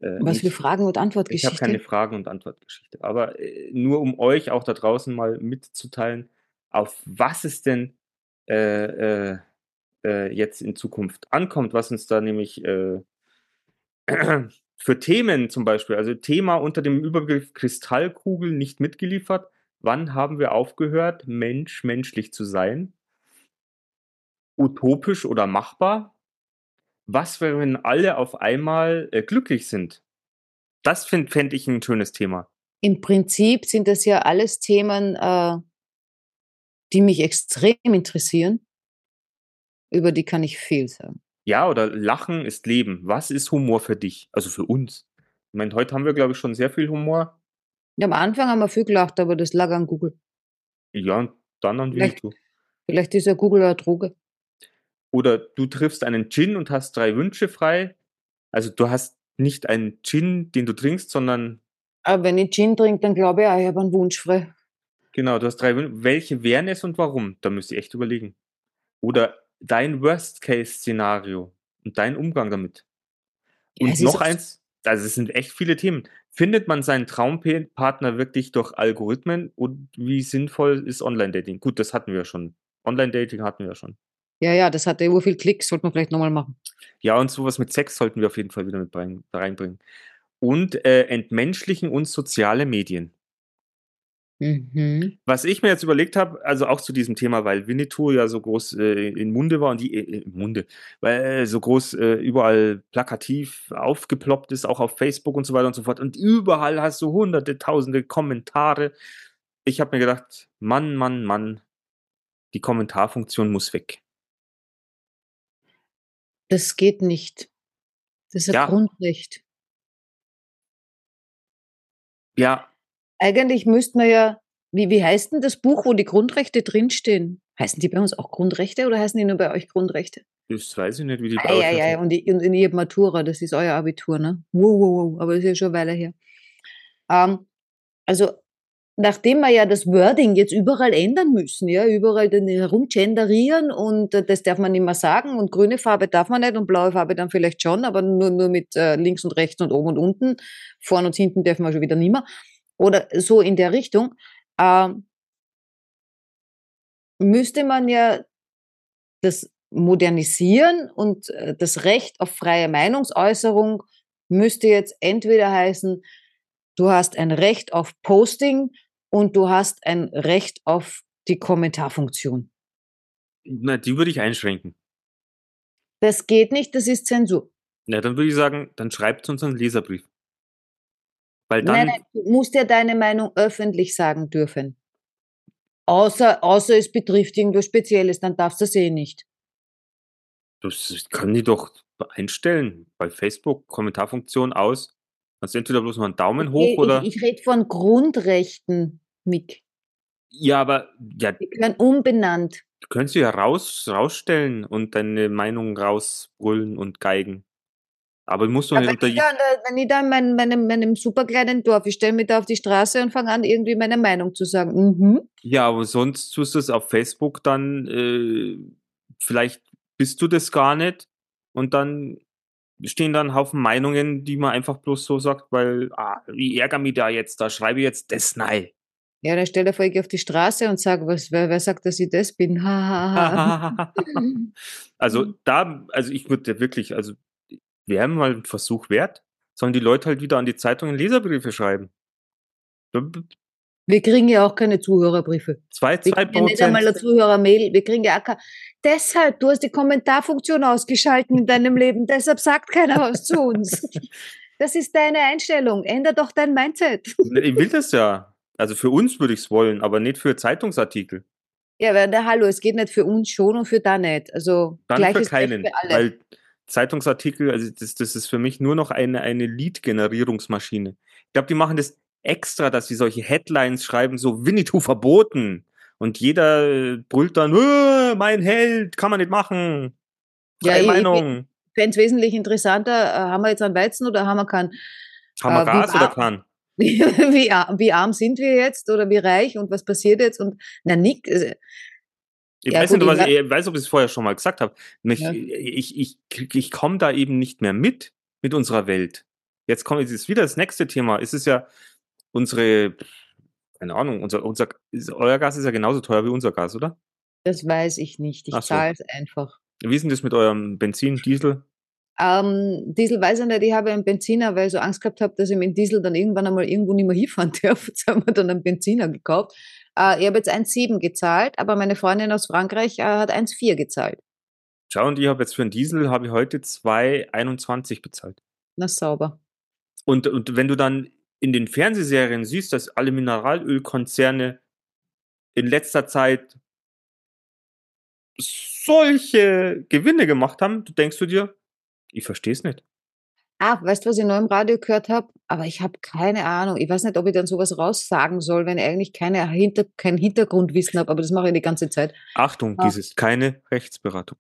Äh, Was für Fragen- und Ich habe Antwortgeschichte? keine Fragen- und Antwortgeschichte. Aber äh, nur um euch auch da draußen mal mitzuteilen, auf was es denn äh, äh, äh, jetzt in Zukunft ankommt, was uns da nämlich äh, <clears throat> für Themen zum Beispiel, also Thema unter dem Überbegriff Kristallkugel nicht mitgeliefert. Wann haben wir aufgehört, Mensch menschlich zu sein? Utopisch oder machbar? Was wäre, wenn alle auf einmal äh, glücklich sind? Das fände fänd ich ein schönes Thema. Im Prinzip sind das ja alles Themen, äh, die mich extrem interessieren. Über die kann ich viel sagen. Ja, oder Lachen ist Leben. Was ist Humor für dich? Also für uns. Ich meine, heute haben wir, glaube ich, schon sehr viel Humor. Ja, am Anfang haben wir viel gelacht, aber das lag an Google. Ja, und dann an Vielleicht-. Vielleicht ist ja Google eine Droge. Oder du triffst einen Gin und hast drei Wünsche frei. Also du hast nicht einen Gin, den du trinkst, sondern Aber wenn ich Gin trinke, dann glaube ich auch, ich habe einen Wunsch frei. genau, du hast drei Wünsche. Welche wären es und warum? Da müsst ihr echt überlegen. Oder dein Worst-Case-Szenario und dein Umgang damit. Ja, Und ist noch eins, also es sind echt viele Themen. Findet man seinen Traumpartner wirklich durch Algorithmen und wie sinnvoll ist Online-Dating? Gut, das hatten wir ja schon. Online-Dating hatten wir ja schon. Ja, ja, das hatte über viel Klicks, sollte man vielleicht nochmal machen. Ja, und sowas mit Sex sollten wir auf jeden Fall wieder mit rein, reinbringen. Und äh, entmenschlichen uns soziale Medien. Mhm. Was ich mir jetzt überlegt habe, also auch zu diesem Thema, weil Winnetou ja so groß äh, in Munde war und die äh, im Munde, weil äh, so groß äh, überall plakativ aufgeploppt ist, auch auf Facebook und so weiter und so fort. Und überall hast du hunderte, tausende Kommentare. Ich habe mir gedacht, Mann, Mann, Mann, die Kommentarfunktion muss weg. Das geht nicht. Das ist ein Ja. Grundrecht. Ja, Eigentlich müsste man ja, wie, wie heißt denn das Buch, wo die Grundrechte drinstehen? Heißen die bei uns auch Grundrechte oder heißen die nur bei euch Grundrechte? das weiß ich nicht, wie die bei Ja, euch ja, ja, und, die, und in ihr Matura, das ist euer Abitur, ne? Wow, wow, wow, aber das ist ja schon eine Weile her. Ähm, also, nachdem wir ja das Wording jetzt überall ändern müssen, ja, überall dann herumgenderieren und äh, das darf man nicht mehr sagen und grüne Farbe darf man nicht und blaue Farbe dann vielleicht schon, aber nur, nur mit äh, links und rechts und oben und unten. Vorn und hinten dürfen wir schon wieder nicht mehr. Oder so in der Richtung. Ähm, müsste man ja das modernisieren und äh, das Recht auf freie Meinungsäußerung müsste jetzt entweder heißen, du hast ein Recht auf Posting und du hast ein Recht auf die Kommentarfunktion. Na, die würde ich einschränken. Das geht nicht, das ist Zensur. Ja, dann würde ich sagen, dann schreibt uns einen Leserbrief. Weil dann, Nein, nein, du musst ja deine Meinung öffentlich sagen dürfen. Außer, außer es betrifft irgendwas Spezielles, dann darfst du das eh nicht. das kann die doch einstellen. Bei Facebook, Kommentarfunktion aus. Du entweder bloß mal einen Daumen hoch ich, oder. ich, ich rede von Grundrechten, Mick. ja, aber ja, Die gehören umbenannt. könntest du ja raus, rausstellen und deine Meinung rausbrüllen und geigen. Aber musst du Ja, nicht wenn, unter ich da, da- wenn ich da in meinem, meinem, meinem super kleinen Dorf, ich stelle mich da auf die Straße und fange an, irgendwie meine Meinung zu sagen. Mhm. Ja, aber sonst tust du es auf Facebook dann, äh, vielleicht bist du das gar nicht und dann stehen da ein Haufen Meinungen, die man einfach bloß so sagt, weil, ah, ich ärgere mich da jetzt, da schreibe ich jetzt das nein. Ja, dann stell dir vor, ich gehe auf die Straße und sage, was, wer, wer sagt, dass ich das bin? <laughs> Also da, also ich würde wirklich, also wäre mal ein Versuch wert, sollen die Leute halt wieder an die Zeitungen Leserbriefe schreiben. Wir kriegen ja auch keine Zuhörerbriefe. Zwei, Wir zwei kriegen ja nicht einmal eine. Zuhörermail. Wir kriegen ja auch keine. Deshalb, du hast die Kommentarfunktion ausgeschalten in deinem Leben. <laughs> Deshalb sagt keiner was zu uns. <laughs> Das ist deine Einstellung. Änder doch dein Mindset. Ich will das ja. Also für uns würde ich es wollen, aber nicht für Zeitungsartikel. Ja, aber der Hallo, es geht nicht für uns schon und für da nicht. Also Dann gleiches für keinen. Für alle. Weil Zeitungsartikel, also das, das ist für mich nur noch eine, eine Lead-Generierungsmaschine. Ich glaube, die machen das extra, dass sie solche Headlines schreiben, so Winnetou verboten. Und jeder äh, brüllt dann, "Äh, mein Held, kann man nicht machen. Ja, Freie ich- ich- Meinung. fände es wesentlich interessanter, äh, haben wir jetzt einen Weizen oder haben wir keinen? Haben wir äh, Gas oder kann? <laughs> wie, wie arm sind wir jetzt oder wie reich und was passiert jetzt? Und na, nix. also, Ich Ja, weiß gut, nicht, was, ich ich, ich weiß, ob ich es vorher schon mal gesagt habe. Mich, Ja. Ich, ich, ich, ich komme da eben nicht mehr mit, mit unserer Welt. Jetzt kommt jetzt ist wieder das nächste Thema. Es ist ja unsere, keine Ahnung, unser, unser, euer Gas ist ja genauso teuer wie unser Gas, oder? Das weiß ich nicht. Ich so. zahle es einfach. Wie ist denn das mit eurem Benzin, Diesel? Ähm, Diesel weiß ich nicht, ich habe einen Benziner, weil ich so Angst gehabt habe, dass ich mit Diesel dann irgendwann einmal irgendwo nicht mehr <laughs> hinfahren darf. Jetzt haben wir dann einen Benziner gekauft. Äh, ich habe jetzt 1,7 gezahlt, aber meine Freundin aus Frankreich äh, hat 1,4 gezahlt. Schau, und ich habe jetzt für einen Diesel, habe ich heute 2,21 bezahlt. Na sauber. Und, und wenn du dann in den Fernsehserien siehst, dass alle Mineralölkonzerne in letzter Zeit solche Gewinne gemacht haben, denkst du dir, ich verstehe es nicht. Ah, weißt du, was ich neu im Radio gehört habe? Aber ich habe keine Ahnung. Ich weiß nicht, ob ich dann sowas raussagen soll, wenn ich eigentlich keine Hinter kein Hintergrundwissen habe, aber das mache ich die ganze Zeit. Achtung, Ah. dies ist keine Rechtsberatung.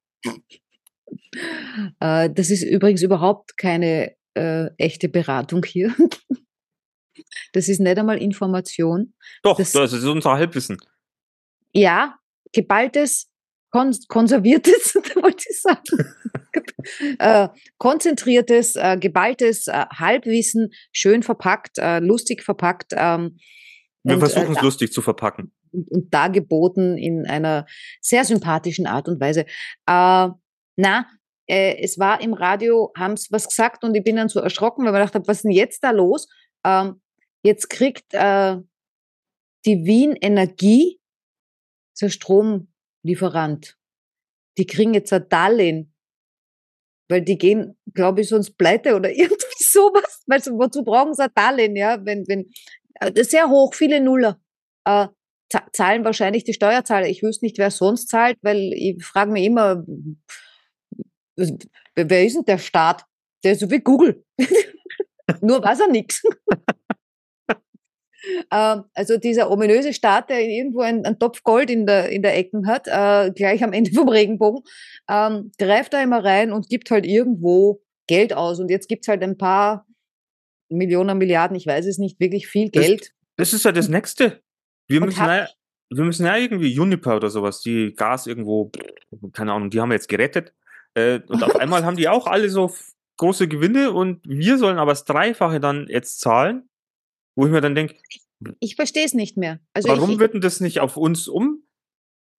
Äh, das ist übrigens überhaupt keine äh, echte Beratung hier. <laughs> Das ist nicht einmal Information. Doch, Das- das, ist unser Halbwissen. Ja, geballtes, konserviertes, <laughs> wollte ich sagen. äh, konzentriertes, äh, geballtes äh, Halbwissen, schön verpackt, äh, lustig verpackt. Ähm, Wir und, versuchen es äh, lustig zu verpacken. und, und dargeboten in einer sehr sympathischen Art und Weise. Äh, na, äh, es war im Radio, haben sie was gesagt und ich bin dann so erschrocken, weil ich gedacht habe, was ist denn jetzt da los? Ähm, jetzt kriegt äh, die Wien Energie, so ein Stromlieferant, die kriegen jetzt ein Darlehen, weil die gehen, glaube ich, sonst pleite oder <laughs> irgendwie sowas. Weil so, wozu brauchen sie ein Darlehen, ja? Wenn, wenn, äh, sehr hoch, viele Nuller. Äh, za- zahlen wahrscheinlich die Steuerzahler. Ich wüsste nicht, wer sonst zahlt, weil ich frage mich immer, wer ist denn der Staat? Der ist so wie Google. <laughs> Nur weiß er nichts. <laughs> Ähm, Also dieser ominöse Staat, der irgendwo einen, einen Topf Gold in der, in der Ecken hat, äh, gleich am Ende <laughs> vom Regenbogen, ähm, greift da immer rein und gibt halt irgendwo Geld aus. Und jetzt gibt's halt ein paar Millionen, Milliarden, ich weiß es nicht, wirklich viel Das- Geld. Das ist ja das Nächste. Wir Und müssen, ja, wir müssen ja irgendwie Juniper oder sowas, die Gas irgendwo, keine Ahnung, die haben wir jetzt gerettet. Äh, und auf einmal haben die auch alle so große Gewinne und wir sollen aber das Dreifache dann jetzt zahlen, wo ich mir dann denke, Ich verstehe es nicht mehr. Also warum ich, wird denn das nicht auf uns um?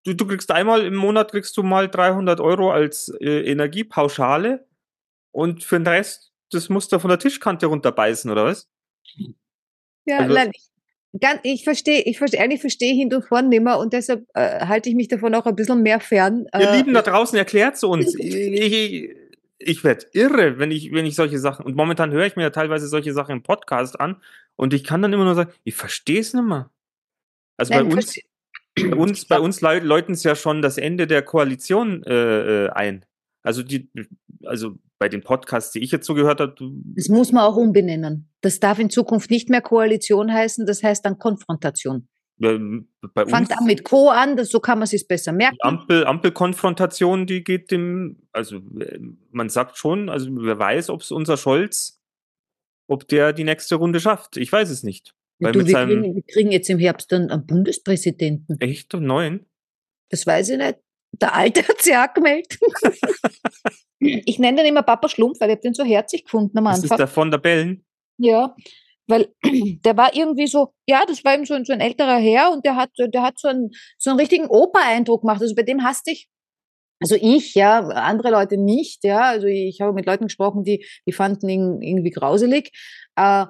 Du, du kriegst einmal im Monat kriegst du mal 300 Euro als äh, Energiepauschale und für den Rest, das musst du von der Tischkante runterbeißen, oder was? ja, also- nein, ich, ganz, ich verstehe, ich verstehe, ehrlich verstehe hin und vorn nimmer und deshalb äh, halte ich mich davon auch ein bisschen mehr fern. Ihr äh, Lieben da draußen, erklärt uns. <laughs> Ich, ich, werde irre, wenn ich, wenn ich solche Sachen, und momentan höre ich mir ja teilweise solche Sachen im Podcast an und ich kann dann immer nur sagen, ich verstehe es nicht mehr. Also nein, bei <clears throat> uns, bei uns, bei uns läu- läuten es ja schon das Ende der Koalition äh, äh, ein. Also die, also bei den Podcasts, die ich jetzt so gehört habe, Das muss man auch umbenennen. Das darf in Zukunft nicht mehr Koalition heißen, das heißt dann Konfrontation. Ähm, bei Fangt an mit Co an, das, so kann man sich besser merken. die Ampel, Ampelkonfrontation, die geht dem, also äh, man sagt schon, also wer weiß, ob es unser Scholz, ob der die nächste Runde schafft. Ich weiß es nicht. Weil du, wir, seinem kriegen, wir kriegen jetzt im Herbst einen, einen Bundespräsidenten. echt neuen. Das weiß ich nicht. Der Alte hat sich auch gemeldet. <laughs> ich nenne den immer Papa Schlumpf, weil ich den so herzig gefunden am Das ist Anfang. der von der Bellen. Ja, weil <clears throat> der war irgendwie so, ja, das war eben so, ein- so ein älterer Herr und der hat, der hat so einen, so einen richtigen Opa-Eindruck gemacht. Also bei dem hasste ich, also ich, ja, andere Leute nicht, ja. Also ich habe mit Leuten gesprochen, die, die fanden ihn irgendwie grauselig. Äh,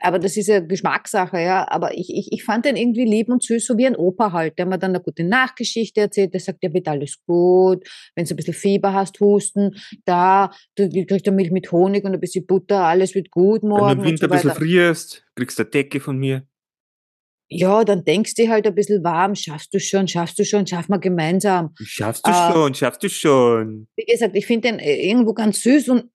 aber das ist ja Geschmackssache, ja. Aber ich, ich, ich fand den irgendwie lieb und süß, so wie ein Opa halt, der mir dann eine gute Nachgeschichte erzählt, der sagt, ja, wird alles gut, wenn du ein bisschen Fieber hast, Husten, da, du kriegst du Milch mit Honig und ein bisschen Butter, alles wird gut Wenn morgen. du im Winter so ein bisschen frierst, kriegst du eine Decke von mir. Ja, dann denkst du halt ein bisschen warm, schaffst du schon, schaffst du schon, schaffen wir gemeinsam. Schaffst du Ah. schon, schaffst du schon. Wie gesagt, ich finde den äh, irgendwo ganz süß und,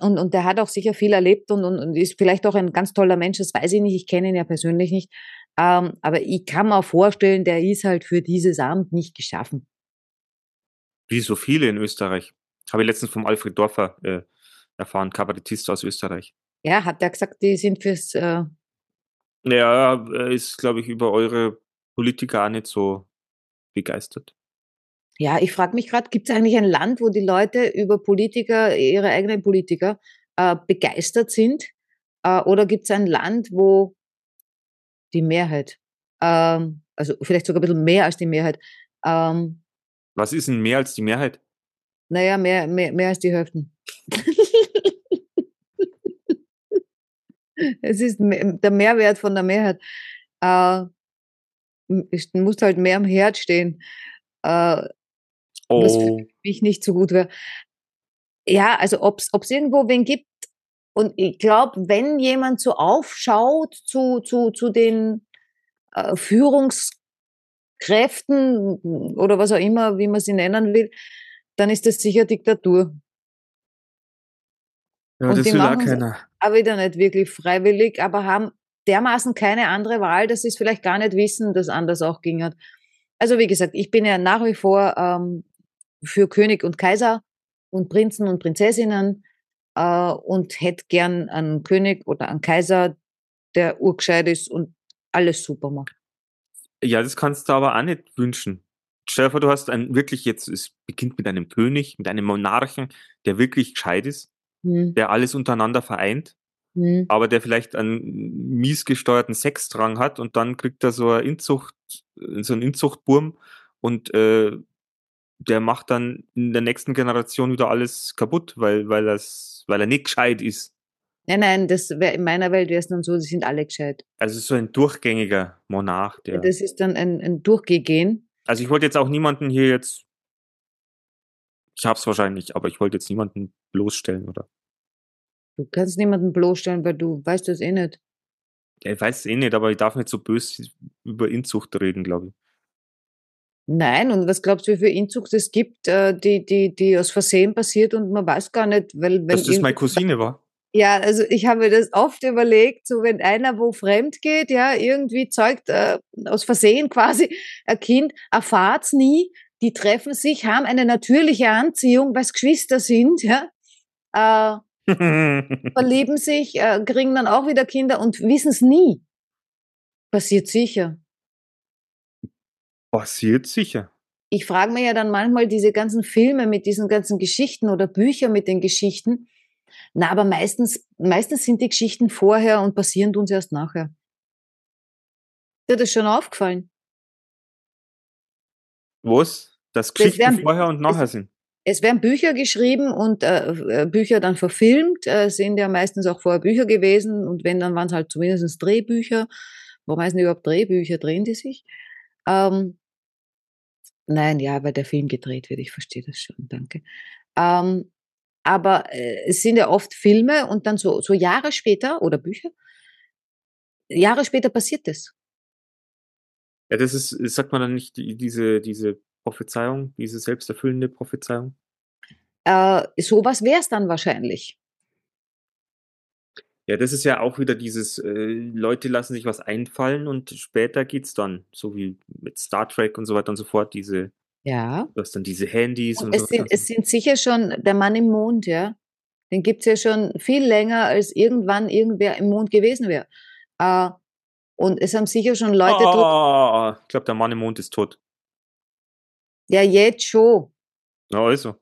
und, und der hat auch sicher viel erlebt und, und, und ist vielleicht auch ein ganz toller Mensch, das weiß ich nicht, ich kenne ihn ja persönlich nicht. Ähm, aber ich kann mir auch vorstellen, der ist halt für dieses Amt nicht geschaffen. Wie so viele in Österreich. Habe ich letztens vom Alfred Dorfer äh, erfahren, Kabarettist aus Österreich. Ja, hat er gesagt, die sind fürs, äh, Ja, er ist, glaube ich, über eure Politiker auch nicht so begeistert. Ja, ich frage mich gerade, gibt es eigentlich ein Land, wo die Leute über Politiker, ihre eigenen Politiker, äh, begeistert sind? Äh, oder gibt es ein Land, wo die Mehrheit, ähm, also vielleicht sogar ein bisschen mehr als die Mehrheit, ähm, Was ist denn mehr als die Mehrheit? naja, mehr, mehr, mehr als die Hälften. <laughs> es ist der Mehrwert von der Mehrheit. Äh, es muss halt mehr am Herd stehen. Äh, was für Oh, mich nicht so gut wäre. Ja, also ob es irgendwo wen gibt. Und ich glaube, wenn jemand so aufschaut zu, zu, zu den äh, Führungskräften oder was auch immer, wie man sie nennen will, dann ist das sicher Diktatur. ja, und das die will auch machen's- keiner. Aber wieder nicht wirklich freiwillig, aber haben dermaßen keine andere Wahl, dass sie es vielleicht gar nicht wissen, dass anders auch ging hat. Also wie gesagt, ich bin ja nach wie vor ähm, für König und Kaiser und Prinzen und Prinzessinnen äh, und hätte gern einen König oder einen Kaiser, der urgescheit ist und alles super macht. Ja, das kannst du aber auch nicht wünschen. Stell dir vor, du hast ein wirklich jetzt, es beginnt mit einem König, mit einem Monarchen, der wirklich gescheit ist, Hm, der alles untereinander vereint, hm. aber der vielleicht einen mies gesteuerten Sexdrang hat und dann kriegt er so eine Inzucht, so einen Inzuchtburm und äh, der macht dann in der nächsten Generation wieder alles kaputt, weil, weil, er's, weil er nicht gescheit ist. Nein, nein, das wär, in meiner Welt wäre es dann so, die sind alle gescheit. Also so ein durchgängiger Monarch, der. Das ist dann ein, ein Durchgehen. Also ich wollte jetzt auch niemanden hier jetzt. Ich hab's wahrscheinlich, aber ich wollte jetzt niemanden bloßstellen, oder? Du kannst niemanden bloßstellen, weil du weißt das eh nicht. Ja, ich weiß es eh nicht, aber ich darf nicht so böse über Inzucht reden, glaube ich. Nein, und was glaubst du, wie viel Inzucht es gibt, äh, die, die, die aus Versehen passiert und man weiß gar nicht, weil wenn Dass das meine Cousine war. Ja, also ich habe mir das oft überlegt, so wenn einer wo fremd geht, ja, irgendwie zeugt äh, aus Versehen <laughs> quasi ein Kind, erfahrt's nie, die treffen sich, haben eine natürliche Anziehung, weil es Geschwister sind, ja, äh, <laughs> verlieben sich, äh, kriegen dann auch wieder Kinder und wissen es nie. Passiert sicher. Passiert sicher. ich frage mir ja dann manchmal diese ganzen Filme mit diesen ganzen Geschichten oder Bücher mit den Geschichten. Na, aber meistens, meistens sind die Geschichten vorher und passieren uns erst nachher. Dir das schon aufgefallen? Was? Dass Geschichten wären- vorher und nachher das- sind. Es werden Bücher geschrieben und äh, äh, Bücher dann verfilmt, äh, sind ja meistens auch vorher Bücher gewesen und wenn, dann waren es halt zumindest Drehbücher. Warum heißen die überhaupt Drehbücher? Drehen die sich? Ähm, nein, ja, weil der Film gedreht wird, ich verstehe das schon, danke. Ähm, aber äh, es sind ja oft Filme und dann so, so Jahre später oder Bücher, Jahre später passiert das. Ja, das ist, sagt man dann nicht, die, diese, diese Prophezeiung, diese selbsterfüllende Prophezeiung. Äh, sowas wäre es dann wahrscheinlich. Ja, das ist ja auch wieder dieses, äh, Leute lassen sich was einfallen und später geht's dann, so wie mit Star Trek und so weiter und so fort, diese, Ja. du hast dann diese Handys und, Und es so. sind, es sind sicher schon der Mann im Mond, ja. Den gibt's ja schon viel länger, als irgendwann irgendwer im Mond gewesen wäre. Äh, und es haben sicher schon Leute Ah, ich glaube, der Mann im Mond ist tot. ja jetzt schon, Na also.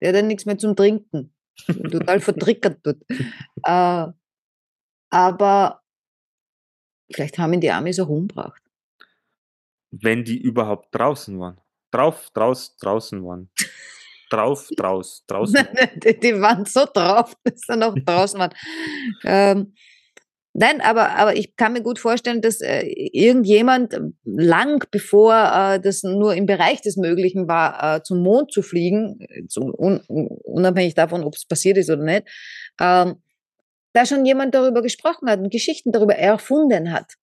der hat dann nichts mehr zum Trinken. Total vertrickert dort. Äh, aber vielleicht haben ihn die Amis auch umgebracht. Wenn die überhaupt draußen waren. Drauf, draus, draußen waren. Drauf, draus, <laughs> draußen. die, die waren so drauf, <laughs> dass sie noch draußen waren. Ähm, nein, aber, aber ich kann mir gut vorstellen, dass äh, irgendjemand lang bevor äh, das nur im Bereich des Möglichen war, äh, zum Mond zu fliegen, äh, zum, un, unabhängig davon, ob es passiert ist oder nicht, ähm, da schon jemand darüber gesprochen hat und Geschichten darüber erfunden hat.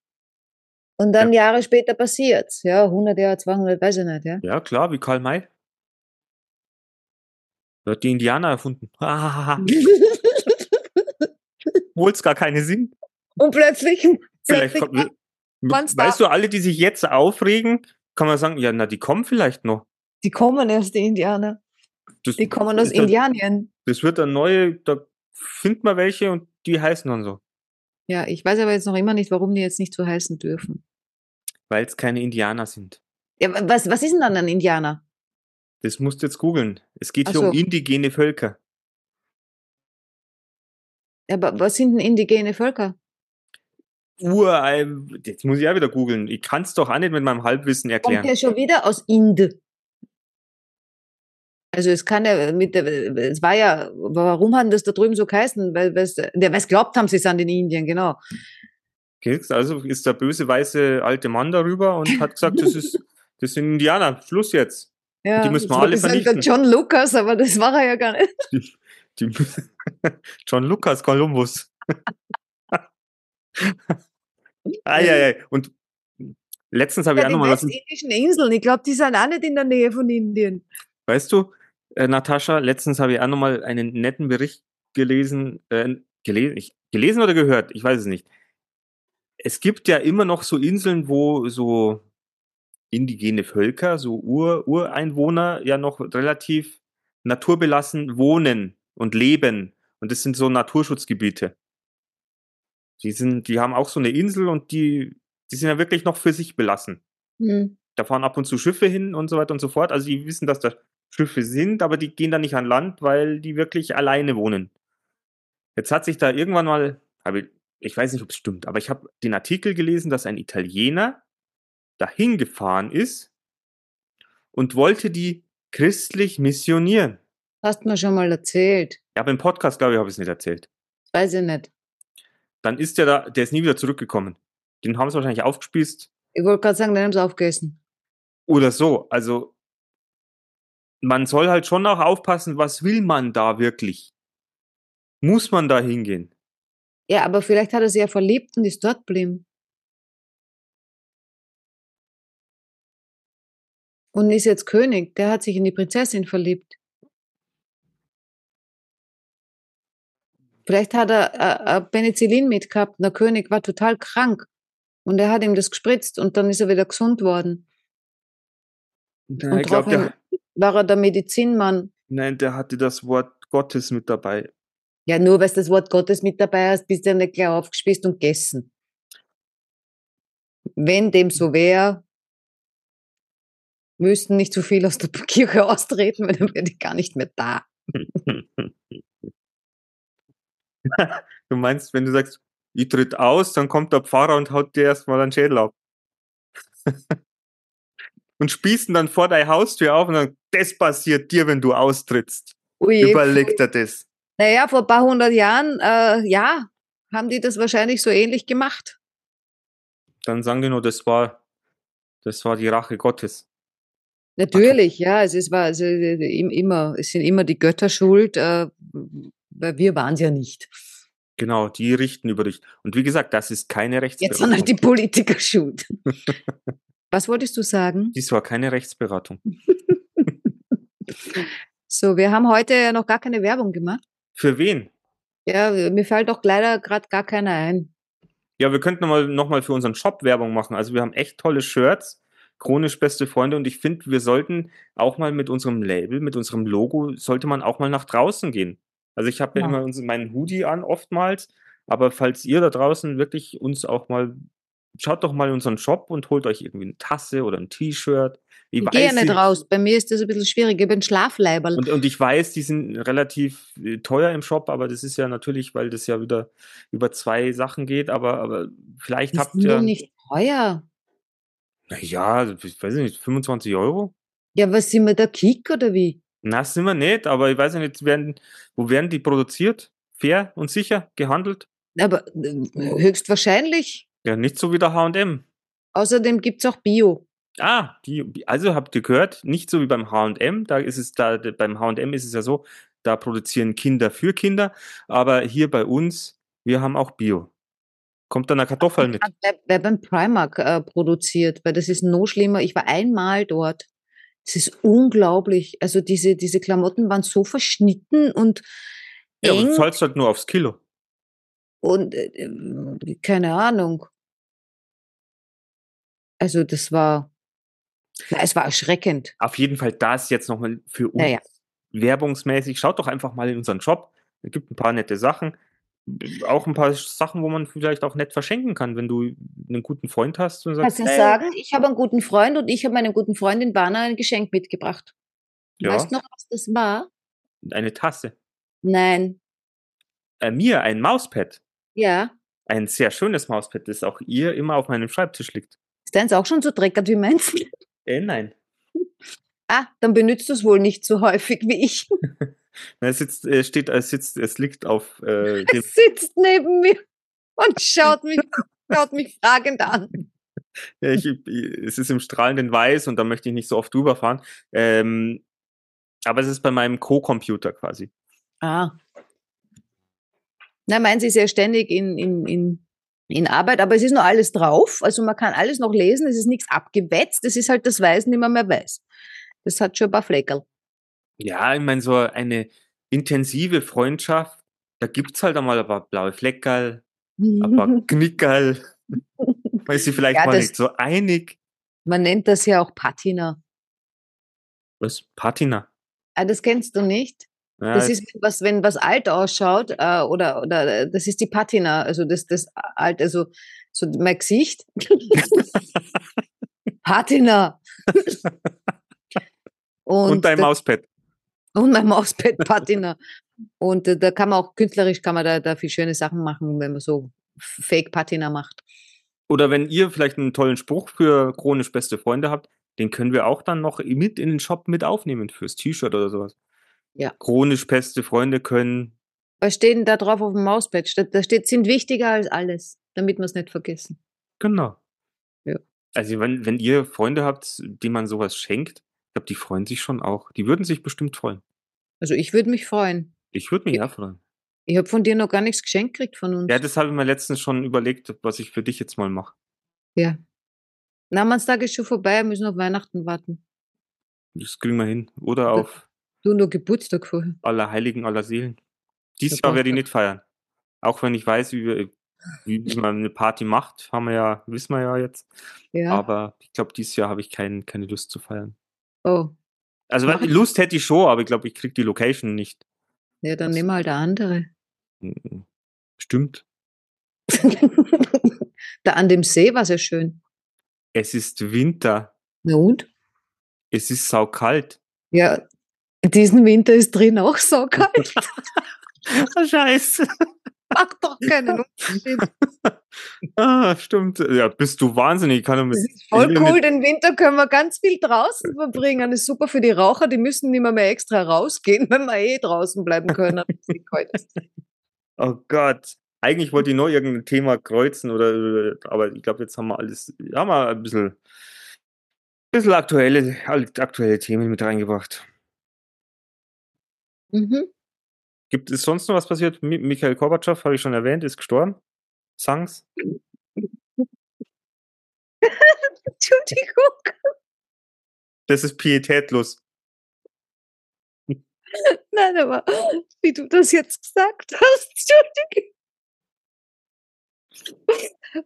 Und dann Jahre später passiert Ja, 100 Jahre, 200, weiß ich nicht, ja. Ja, klar, wie Karl May. Er hat die Indianer erfunden. <laughs> Obwohl <laughs> es gar keine sind. Und plötzlich, <laughs> Vielleicht kommt, weißt du, alle, die sich jetzt aufregen, kann man sagen, ja, na, die kommen vielleicht noch. die kommen erst, die Indianer. Das, Die kommen aus dann- Indianien. Das wird eine neue, da findet man welche und die heißen dann so. Ja, ich weiß aber jetzt noch immer nicht, warum die jetzt nicht so heißen dürfen. Weil es keine Indianer sind. Ja, wa- was, was ist denn dann ein Indianer? Das musst du jetzt googeln. Es geht Ach hier um so. indigene Völker. Ja, Aber was sind denn indigene Völker? Uralt, jetzt muss ich auch wieder googeln. Ich kann es doch auch nicht mit meinem Halbwissen Kommt erklären. ja schon wieder aus Inde. Also es kann ja mit der, es war ja, warum hat das da drüben so geheißen? Weil es, der was glaubt haben, sie sind in Indien, genau. Also ist der böse weiße alte Mann darüber und hat gesagt, das ist <laughs> das sind Indianer. Schluss jetzt. Ja, Die müssen wir alle vernichten. John Lucas, aber das war er ja gar nicht. Die, <laughs> John Lucas <laughs> Columbus. Eieiei. Und letztens habe ich Ja, auch die nochmal was. westindischen Inseln, ich glaube, die sind auch nicht in der Nähe von Indien. Weißt du, äh, Natascha, letztens habe ich auch nochmal einen netten Bericht gelesen, äh, gelesen, ich, gelesen oder gehört, ich weiß es nicht. Es gibt ja immer noch so Inseln, wo so indigene Völker, so Ur Ureinwohner ja noch relativ naturbelassen wohnen und leben. Und das sind so Naturschutzgebiete. Die sind, die haben auch so eine Insel und die, die sind ja wirklich noch für sich belassen. Hm. Da fahren ab und zu Schiffe hin und so weiter und so fort. Also die wissen, dass da Schiffe sind, aber die gehen da nicht an Land, weil die wirklich alleine wohnen. Jetzt hat sich da irgendwann mal, ich, ich weiß nicht, ob es stimmt, aber ich habe den Artikel gelesen, dass ein Italiener dahin gefahren ist und wollte die christlich missionieren. Hast mir schon mal erzählt. Ja, aber im Podcast, glaube ich, habe ich es nicht erzählt. Weiß ich nicht. Dann ist der da, der ist nie wieder zurückgekommen. Den haben sie wahrscheinlich aufgespießt Ich wollte gerade sagen, den haben sie aufgegessen. oder so. Also man soll halt schon auch aufpassen, was will man da wirklich? Muss man da hingehen? Ja, aber vielleicht hat er sich ja verliebt und ist dort geblieben. Und ist jetzt König. Der hat sich in die Prinzessin verliebt. Vielleicht hat er äh, äh, Penicillin mitgehabt. Der König war total krank. Und er hat ihm das gespritzt und dann ist er wieder gesund worden. Ja, und ich daraufhin der, war er der Medizinmann. nein, der hatte das Wort Gottes mit dabei. Ja, nur weil du das Wort Gottes mit dabei hast, bist du ja nicht gleich aufgespießt und gegessen. Wenn dem so wäre, müssten nicht so viel aus der Kirche <laughs> austreten, weil dann wäre die gar nicht mehr da. <laughs> <laughs> du meinst, wenn du sagst, ich tritt aus, dann kommt der Pfarrer und haut dir erstmal einen Schädel ab. <laughs> und spießen dann vor deine Haustür auf und dann, das passiert dir, wenn du austrittst. Ui, Überleg dir das. naja, vor ein paar hundert Jahren, äh, ja, haben die das wahrscheinlich so ähnlich gemacht. Dann sagen die nur, das war, das war die Rache Gottes. Natürlich, ja, es ist, war, also, im- immer, es sind immer die Götter schuld, äh, weil wir waren es ja nicht. Genau, die richten über dich. Und wie gesagt, das ist keine Jetzt Rechtsberatung. sind halt die Politiker schuld. <laughs> Was wolltest du sagen? Dies war keine Rechtsberatung. <laughs> So, wir haben heute noch gar keine Werbung gemacht. Für wen? Ja, mir fällt doch leider gerade gar keiner ein. Ja, wir könnten noch mal, noch mal für unseren Shop Werbung machen. Also wir haben echt tolle Shirts, chronisch beste Freunde. Und ich finde, wir sollten auch mal mit unserem Label, mit unserem Logo, sollte man auch mal nach draußen gehen. Also ich habe ja, Ja. immer meinen Hoodie an, oftmals. Aber falls ihr da draußen wirklich uns auch mal, schaut doch mal in unseren Shop und holt euch irgendwie eine Tasse oder ein T-Shirt. Ich gehe ja nicht die- raus. Bei mir ist das ein bisschen schwierig. Ich bin Schlafleiberl. Und, und ich weiß, die sind relativ äh, teuer im Shop, aber das ist ja natürlich, weil das ja wieder über zwei Sachen geht, aber, aber vielleicht Die habt sind ihr. doch nicht teuer. Ja, ich weiß nicht, 25 Euro? Ja, was sind wir da Kick oder wie? Na, sind wir nicht, aber ich weiß nicht, werden, wo werden die produziert? Fair und sicher gehandelt? Aber äh, höchstwahrscheinlich. Ja, nicht so wie der H&M. Außerdem gibt's auch Bio. Ah, die, also habt ihr gehört, nicht so wie beim H&M, da ist es da, beim H&M ist es ja so, da produzieren Kinder für Kinder, aber hier bei uns, wir haben auch Bio. Kommt dann eine Kartoffel mit. Wer, wer beim Primark äh, produziert, weil das ist noch schlimmer. Ich war einmal dort. Es ist unglaublich. Also diese, diese Klamotten waren so verschnitten und Ja, eng du zahlst halt nur aufs Kilo. und äh, äh, keine Ahnung. Also das war, na, es war erschreckend. Auf jeden Fall das jetzt nochmal für uns Ja, ja. werbungsmäßig. Schaut doch einfach mal in unseren Shop. Es gibt ein paar nette Sachen. Auch ein paar Sachen, wo man vielleicht auch nett verschenken kann, wenn du einen guten Freund hast und sagst, Kannst du sagen, ich habe einen guten Freund und ich habe meiner guten Freundin Bana ein Geschenk mitgebracht. Ja. Weißt du noch, was das war? eine Tasse. Nein. Äh, mir ein Mauspad. Ja. Ein sehr schönes Mauspad, das auch ihr immer auf meinem Schreibtisch liegt. Ist deins auch schon so dreckert wie meins? Äh, nein. <laughs> Ah, dann benutzt du es wohl nicht so häufig wie ich. <laughs> Na, Es sitzt, äh, steht, es sitzt, es liegt auf äh, <laughs> Es sitzt neben mir und schaut mich, schaut mich fragend an. Ja, ich, es ist im strahlenden Weiß und da möchte ich nicht so oft drüber fahren. Ähm, aber es ist bei meinem Co-Computer quasi. Ah. Na, meins ist ja ständig in, in, in, in Arbeit, aber es ist noch alles drauf. Also man kann alles noch lesen, es ist nichts abgewetzt, es ist halt das Weiß nicht mehr, mehr weiß. Das hat schon ein paar Fleckerl. Ja, ich meine, so eine intensive Freundschaft, da gibt's halt einmal ein paar blaue Fleckerl, ein paar <laughs> Knickerl. <laughs> Man ist sich vielleicht Ja, mal das- nicht so einig. Man nennt das ja auch Patina. Was? Patina. Ah, das kennst du nicht? Ja, Das ist was, wenn was alt ausschaut, äh, oder, oder äh, das ist die Patina, also das, das alt, also so mein Gesicht. <laughs> Patina. und, dein da- Mauspad. Und mein Mauspad Patina. Und äh, da kann man auch künstlerisch kann man da, da viel schöne Sachen machen, wenn man so Fake Patina macht. Oder wenn ihr vielleicht einen tollen Spruch für chronisch beste Freunde habt, den können wir auch dann noch mit in den Shop mit aufnehmen fürs T-Shirt oder sowas. Ja. Chronisch beste Freunde können. Was steht denn da drauf auf dem Mauspad? Steht- Da steht, sind wichtiger als alles, damit wir es nicht vergessen. Genau. Ja. Also wenn, wenn ihr Freunde habt, denen man sowas schenkt, ich glaube, die freuen sich schon auch. Die würden sich bestimmt freuen. Also ich würde mich freuen. Ich würde mich Ja. ja freuen. Ich habe von dir noch gar nichts geschenkt gekriegt von uns. Ja, das habe ich mir letztens schon überlegt, was ich für dich jetzt mal mache. Ja. Namenstag ist schon vorbei, wir müssen auf Weihnachten warten. Das kriegen wir hin. Oder auf Du nur Geburtstag vorher. aller Heiligen, aller Seelen. Dieses Jahr werde ich nicht feiern. Auch wenn ich weiß, wie, wir, wie man eine Party macht, haben wir ja, wissen wir ja jetzt. Ja. Aber ich glaube, dieses Jahr habe ich kein, keine Lust zu feiern. Oh. Also Mach Lust hätte ich schon, aber ich glaube, ich kriege die Location nicht. Ja, dann nehmen wir halt eine andere. Mhm. Stimmt. <laughs> da an dem See war es ja schön. Es ist Winter. Na und? Es ist saukalt. Ja, diesen Winter ist drin auch so kalt. <laughs> Ah, Scheiße. Macht doch keinen Unterschied. <laughs> Ah, stimmt. Ja, bist du wahnsinnig. Ich kann mit, voll cool. mit, Den Winter können wir ganz viel draußen verbringen. Das ist super für die Raucher. Die müssen nicht mehr, mehr extra rausgehen, <laughs> wenn wir eh draußen bleiben können. Oh Gott. Eigentlich wollte ich nur irgendein Thema kreuzen oder, aber ich glaube, jetzt haben wir alles, haben wir ein bisschen, bisschen aktuelle, aktuelle Themen mit reingebracht. Mhm. Gibt es sonst noch was passiert? Mi- Michael Gorbatschow, habe ich schon erwähnt, ist gestorben. Sangs. <laughs> Entschuldigung. Das ist pietätlos. Nein, aber wie du das jetzt gesagt hast, <laughs> Entschuldigung.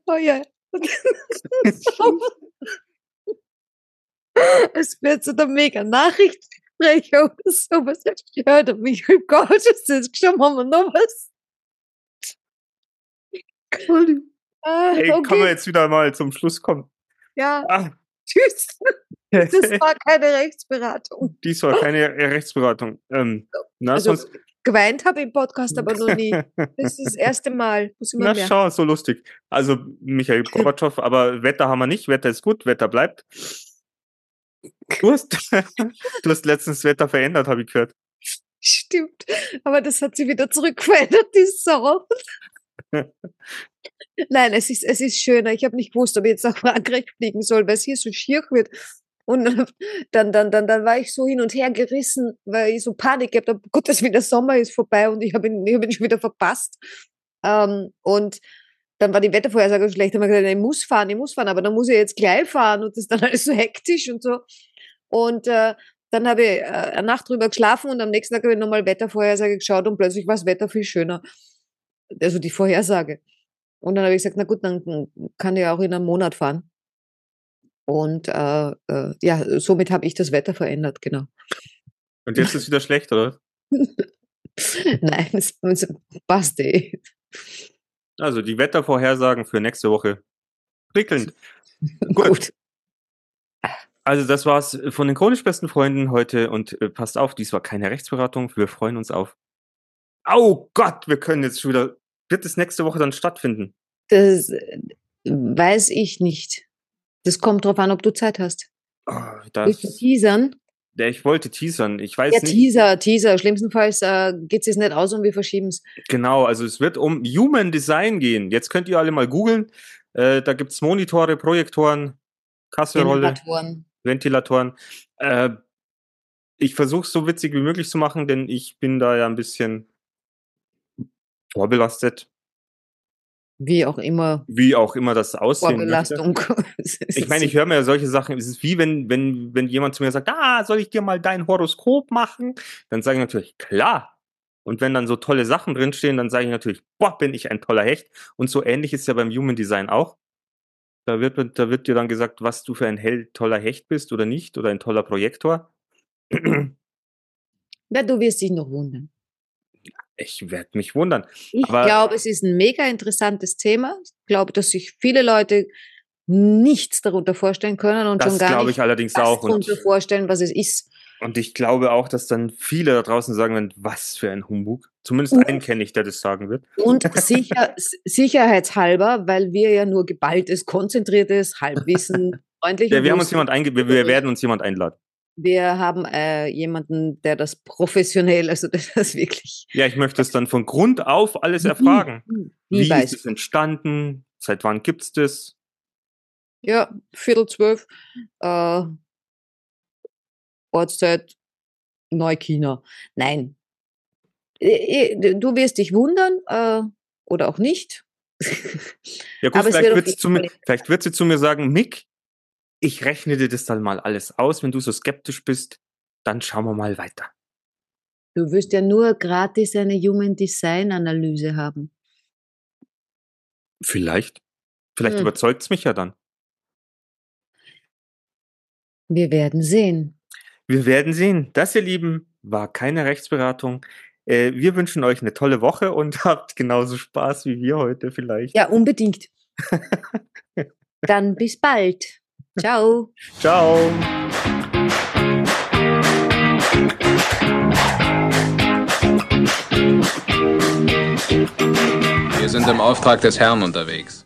Oh ja. <laughs> Es wird so der mega Nachrichtensprecher oder sowas. Ja, der Michael Gott ist jetzt schon haben wir noch was. Ah, Ey, kann man okay, jetzt wieder mal zum Schluss kommen? ja, Ah. tschüss. <laughs> Das war keine Rechtsberatung. Dies war keine Rechtsberatung. Ähm, na, Also geweint habe ich im Podcast aber noch nie. <laughs> Das ist das erste Mal. Muss ich mal Na, merken. schau, so lustig. Also, Michael Gorbatschow, aber Wetter haben wir nicht. Wetter ist gut, Wetter bleibt. Du hast, <laughs> du hast letztens das Wetter verändert, habe ich gehört. Stimmt. Aber das hat sie wieder zurückverändert, die Sau. <laughs> Nein, es ist, es ist schöner. Ich habe nicht gewusst, ob ich jetzt nach Frankreich fliegen soll, weil es hier so schier wird. Und <laughs> dann, dann, dann, dann war ich so hin und her gerissen, weil ich so Panik gehabt habe. Gott, das wieder Sommer ist vorbei und ich habe ihn, ich hab ihn schon wieder verpasst. Ähm, und dann war die Wettervorhersage schlecht. Dann habe ich gesagt, ich muss fahren, ich muss fahren, aber dann muss ich jetzt gleich fahren und das ist dann <laughs> alles so hektisch und so. Und äh, dann habe ich äh, eine Nacht drüber geschlafen und am nächsten Tag habe ich nochmal Wettervorhersage geschaut und plötzlich war das Wetter viel schöner. Also die Vorhersage. Und dann habe ich gesagt, na gut, dann kann ich auch in einem Monat fahren. Und äh, äh, ja, somit habe ich das Wetter verändert, genau. Und jetzt ist wieder schlecht, oder? <laughs> Nein, es, es passt eh. Also die Wettervorhersagen für nächste Woche prickelnd. <laughs> Gut. Gut. Also das war's von den chronisch besten Freunden heute und äh, passt auf, dies war keine Rechtsberatung. Wir freuen uns auf. Oh Gott, wir können jetzt schon wieder. Wird es nächste Woche dann stattfinden? Das äh, weiß ich nicht. Das kommt drauf an, ob du Zeit hast. Oh, Willst du das, teasern? Ja, ich wollte teasern. Ich weiß Ja, nicht. Teaser, Teaser. Schlimmstenfalls äh, geht es nicht aus und wir verschieben es. Genau, also es wird um Human Design gehen. Jetzt könnt ihr alle mal googeln. Äh, da gibt's Monitore, Projektoren, Kasserolle, Generatoren. Ventilatoren. Äh, ich versuche so witzig wie möglich zu machen, denn ich bin da ja ein bisschen vorbelastet, Wie auch immer. wie auch immer das aussehen. Vorbelastung. <laughs> Ich meine, ich höre mir ja solche Sachen, es ist wie wenn, wenn, wenn jemand zu mir sagt, ah, soll ich dir mal dein Horoskop machen? Dann sage ich natürlich, klar. Und wenn dann so tolle Sachen drinstehen, dann sage ich natürlich, boah, bin ich ein toller Hecht. Und so ähnlich ist ja beim Human Design auch. Da wird, da wird dir dann gesagt, was du für ein hell toller Hecht bist oder nicht, oder ein toller Projektor. <clears throat> Ja, du wirst dich noch wundern. Ich werde mich wundern. Ich Aber- glaube, es ist ein mega interessantes Thema. Ich glaube, dass sich viele Leute nichts darunter vorstellen können und Das schon gar glaube nicht ich allerdings das auch. Und, darunter vorstellen, was es ist. und ich glaube auch, dass dann viele da draußen sagen werden, was für ein Humbug. Zumindest Und- einen kenne ich, der das sagen wird. Und sicher, sicherheitshalber, weil wir ja nur geballtes, konzentriertes Halbwissen, <laughs> freundlich Ja, und wir haben uns jemand einge wir, wir <laughs> werden uns jemand einladen. Wir haben äh, jemanden, der das professionell, also <laughs> der das wirklich. Ja, ich möchte es dann von Grund auf alles erfragen. Wie, Wie ist es entstanden? Seit wann gibt's das? Ja, Viertel zwölf. Äh, Ortszeit Neuchina. Nein. Äh, äh, Du wirst dich wundern äh, oder auch nicht. Ja gut, Aber es vielleicht wird sie zu mir, vielleicht wird sie zu mir sagen, Mick, ich rechne dir das dann mal alles aus. Wenn du so skeptisch bist, dann schauen wir mal weiter. Du wirst ja nur gratis eine Human Design Analyse haben. Vielleicht. Vielleicht Hm. überzeugt's mich ja dann. Wir werden sehen. Wir werden sehen. Das, ihr Lieben, war keine Rechtsberatung. Äh, wir wünschen euch eine tolle Woche und <laughs> habt genauso Spaß wie wir heute vielleicht. Ja, unbedingt. <laughs> Dann bis bald. Ciao. Ciao. Wir sind im Auftrag des Herrn unterwegs.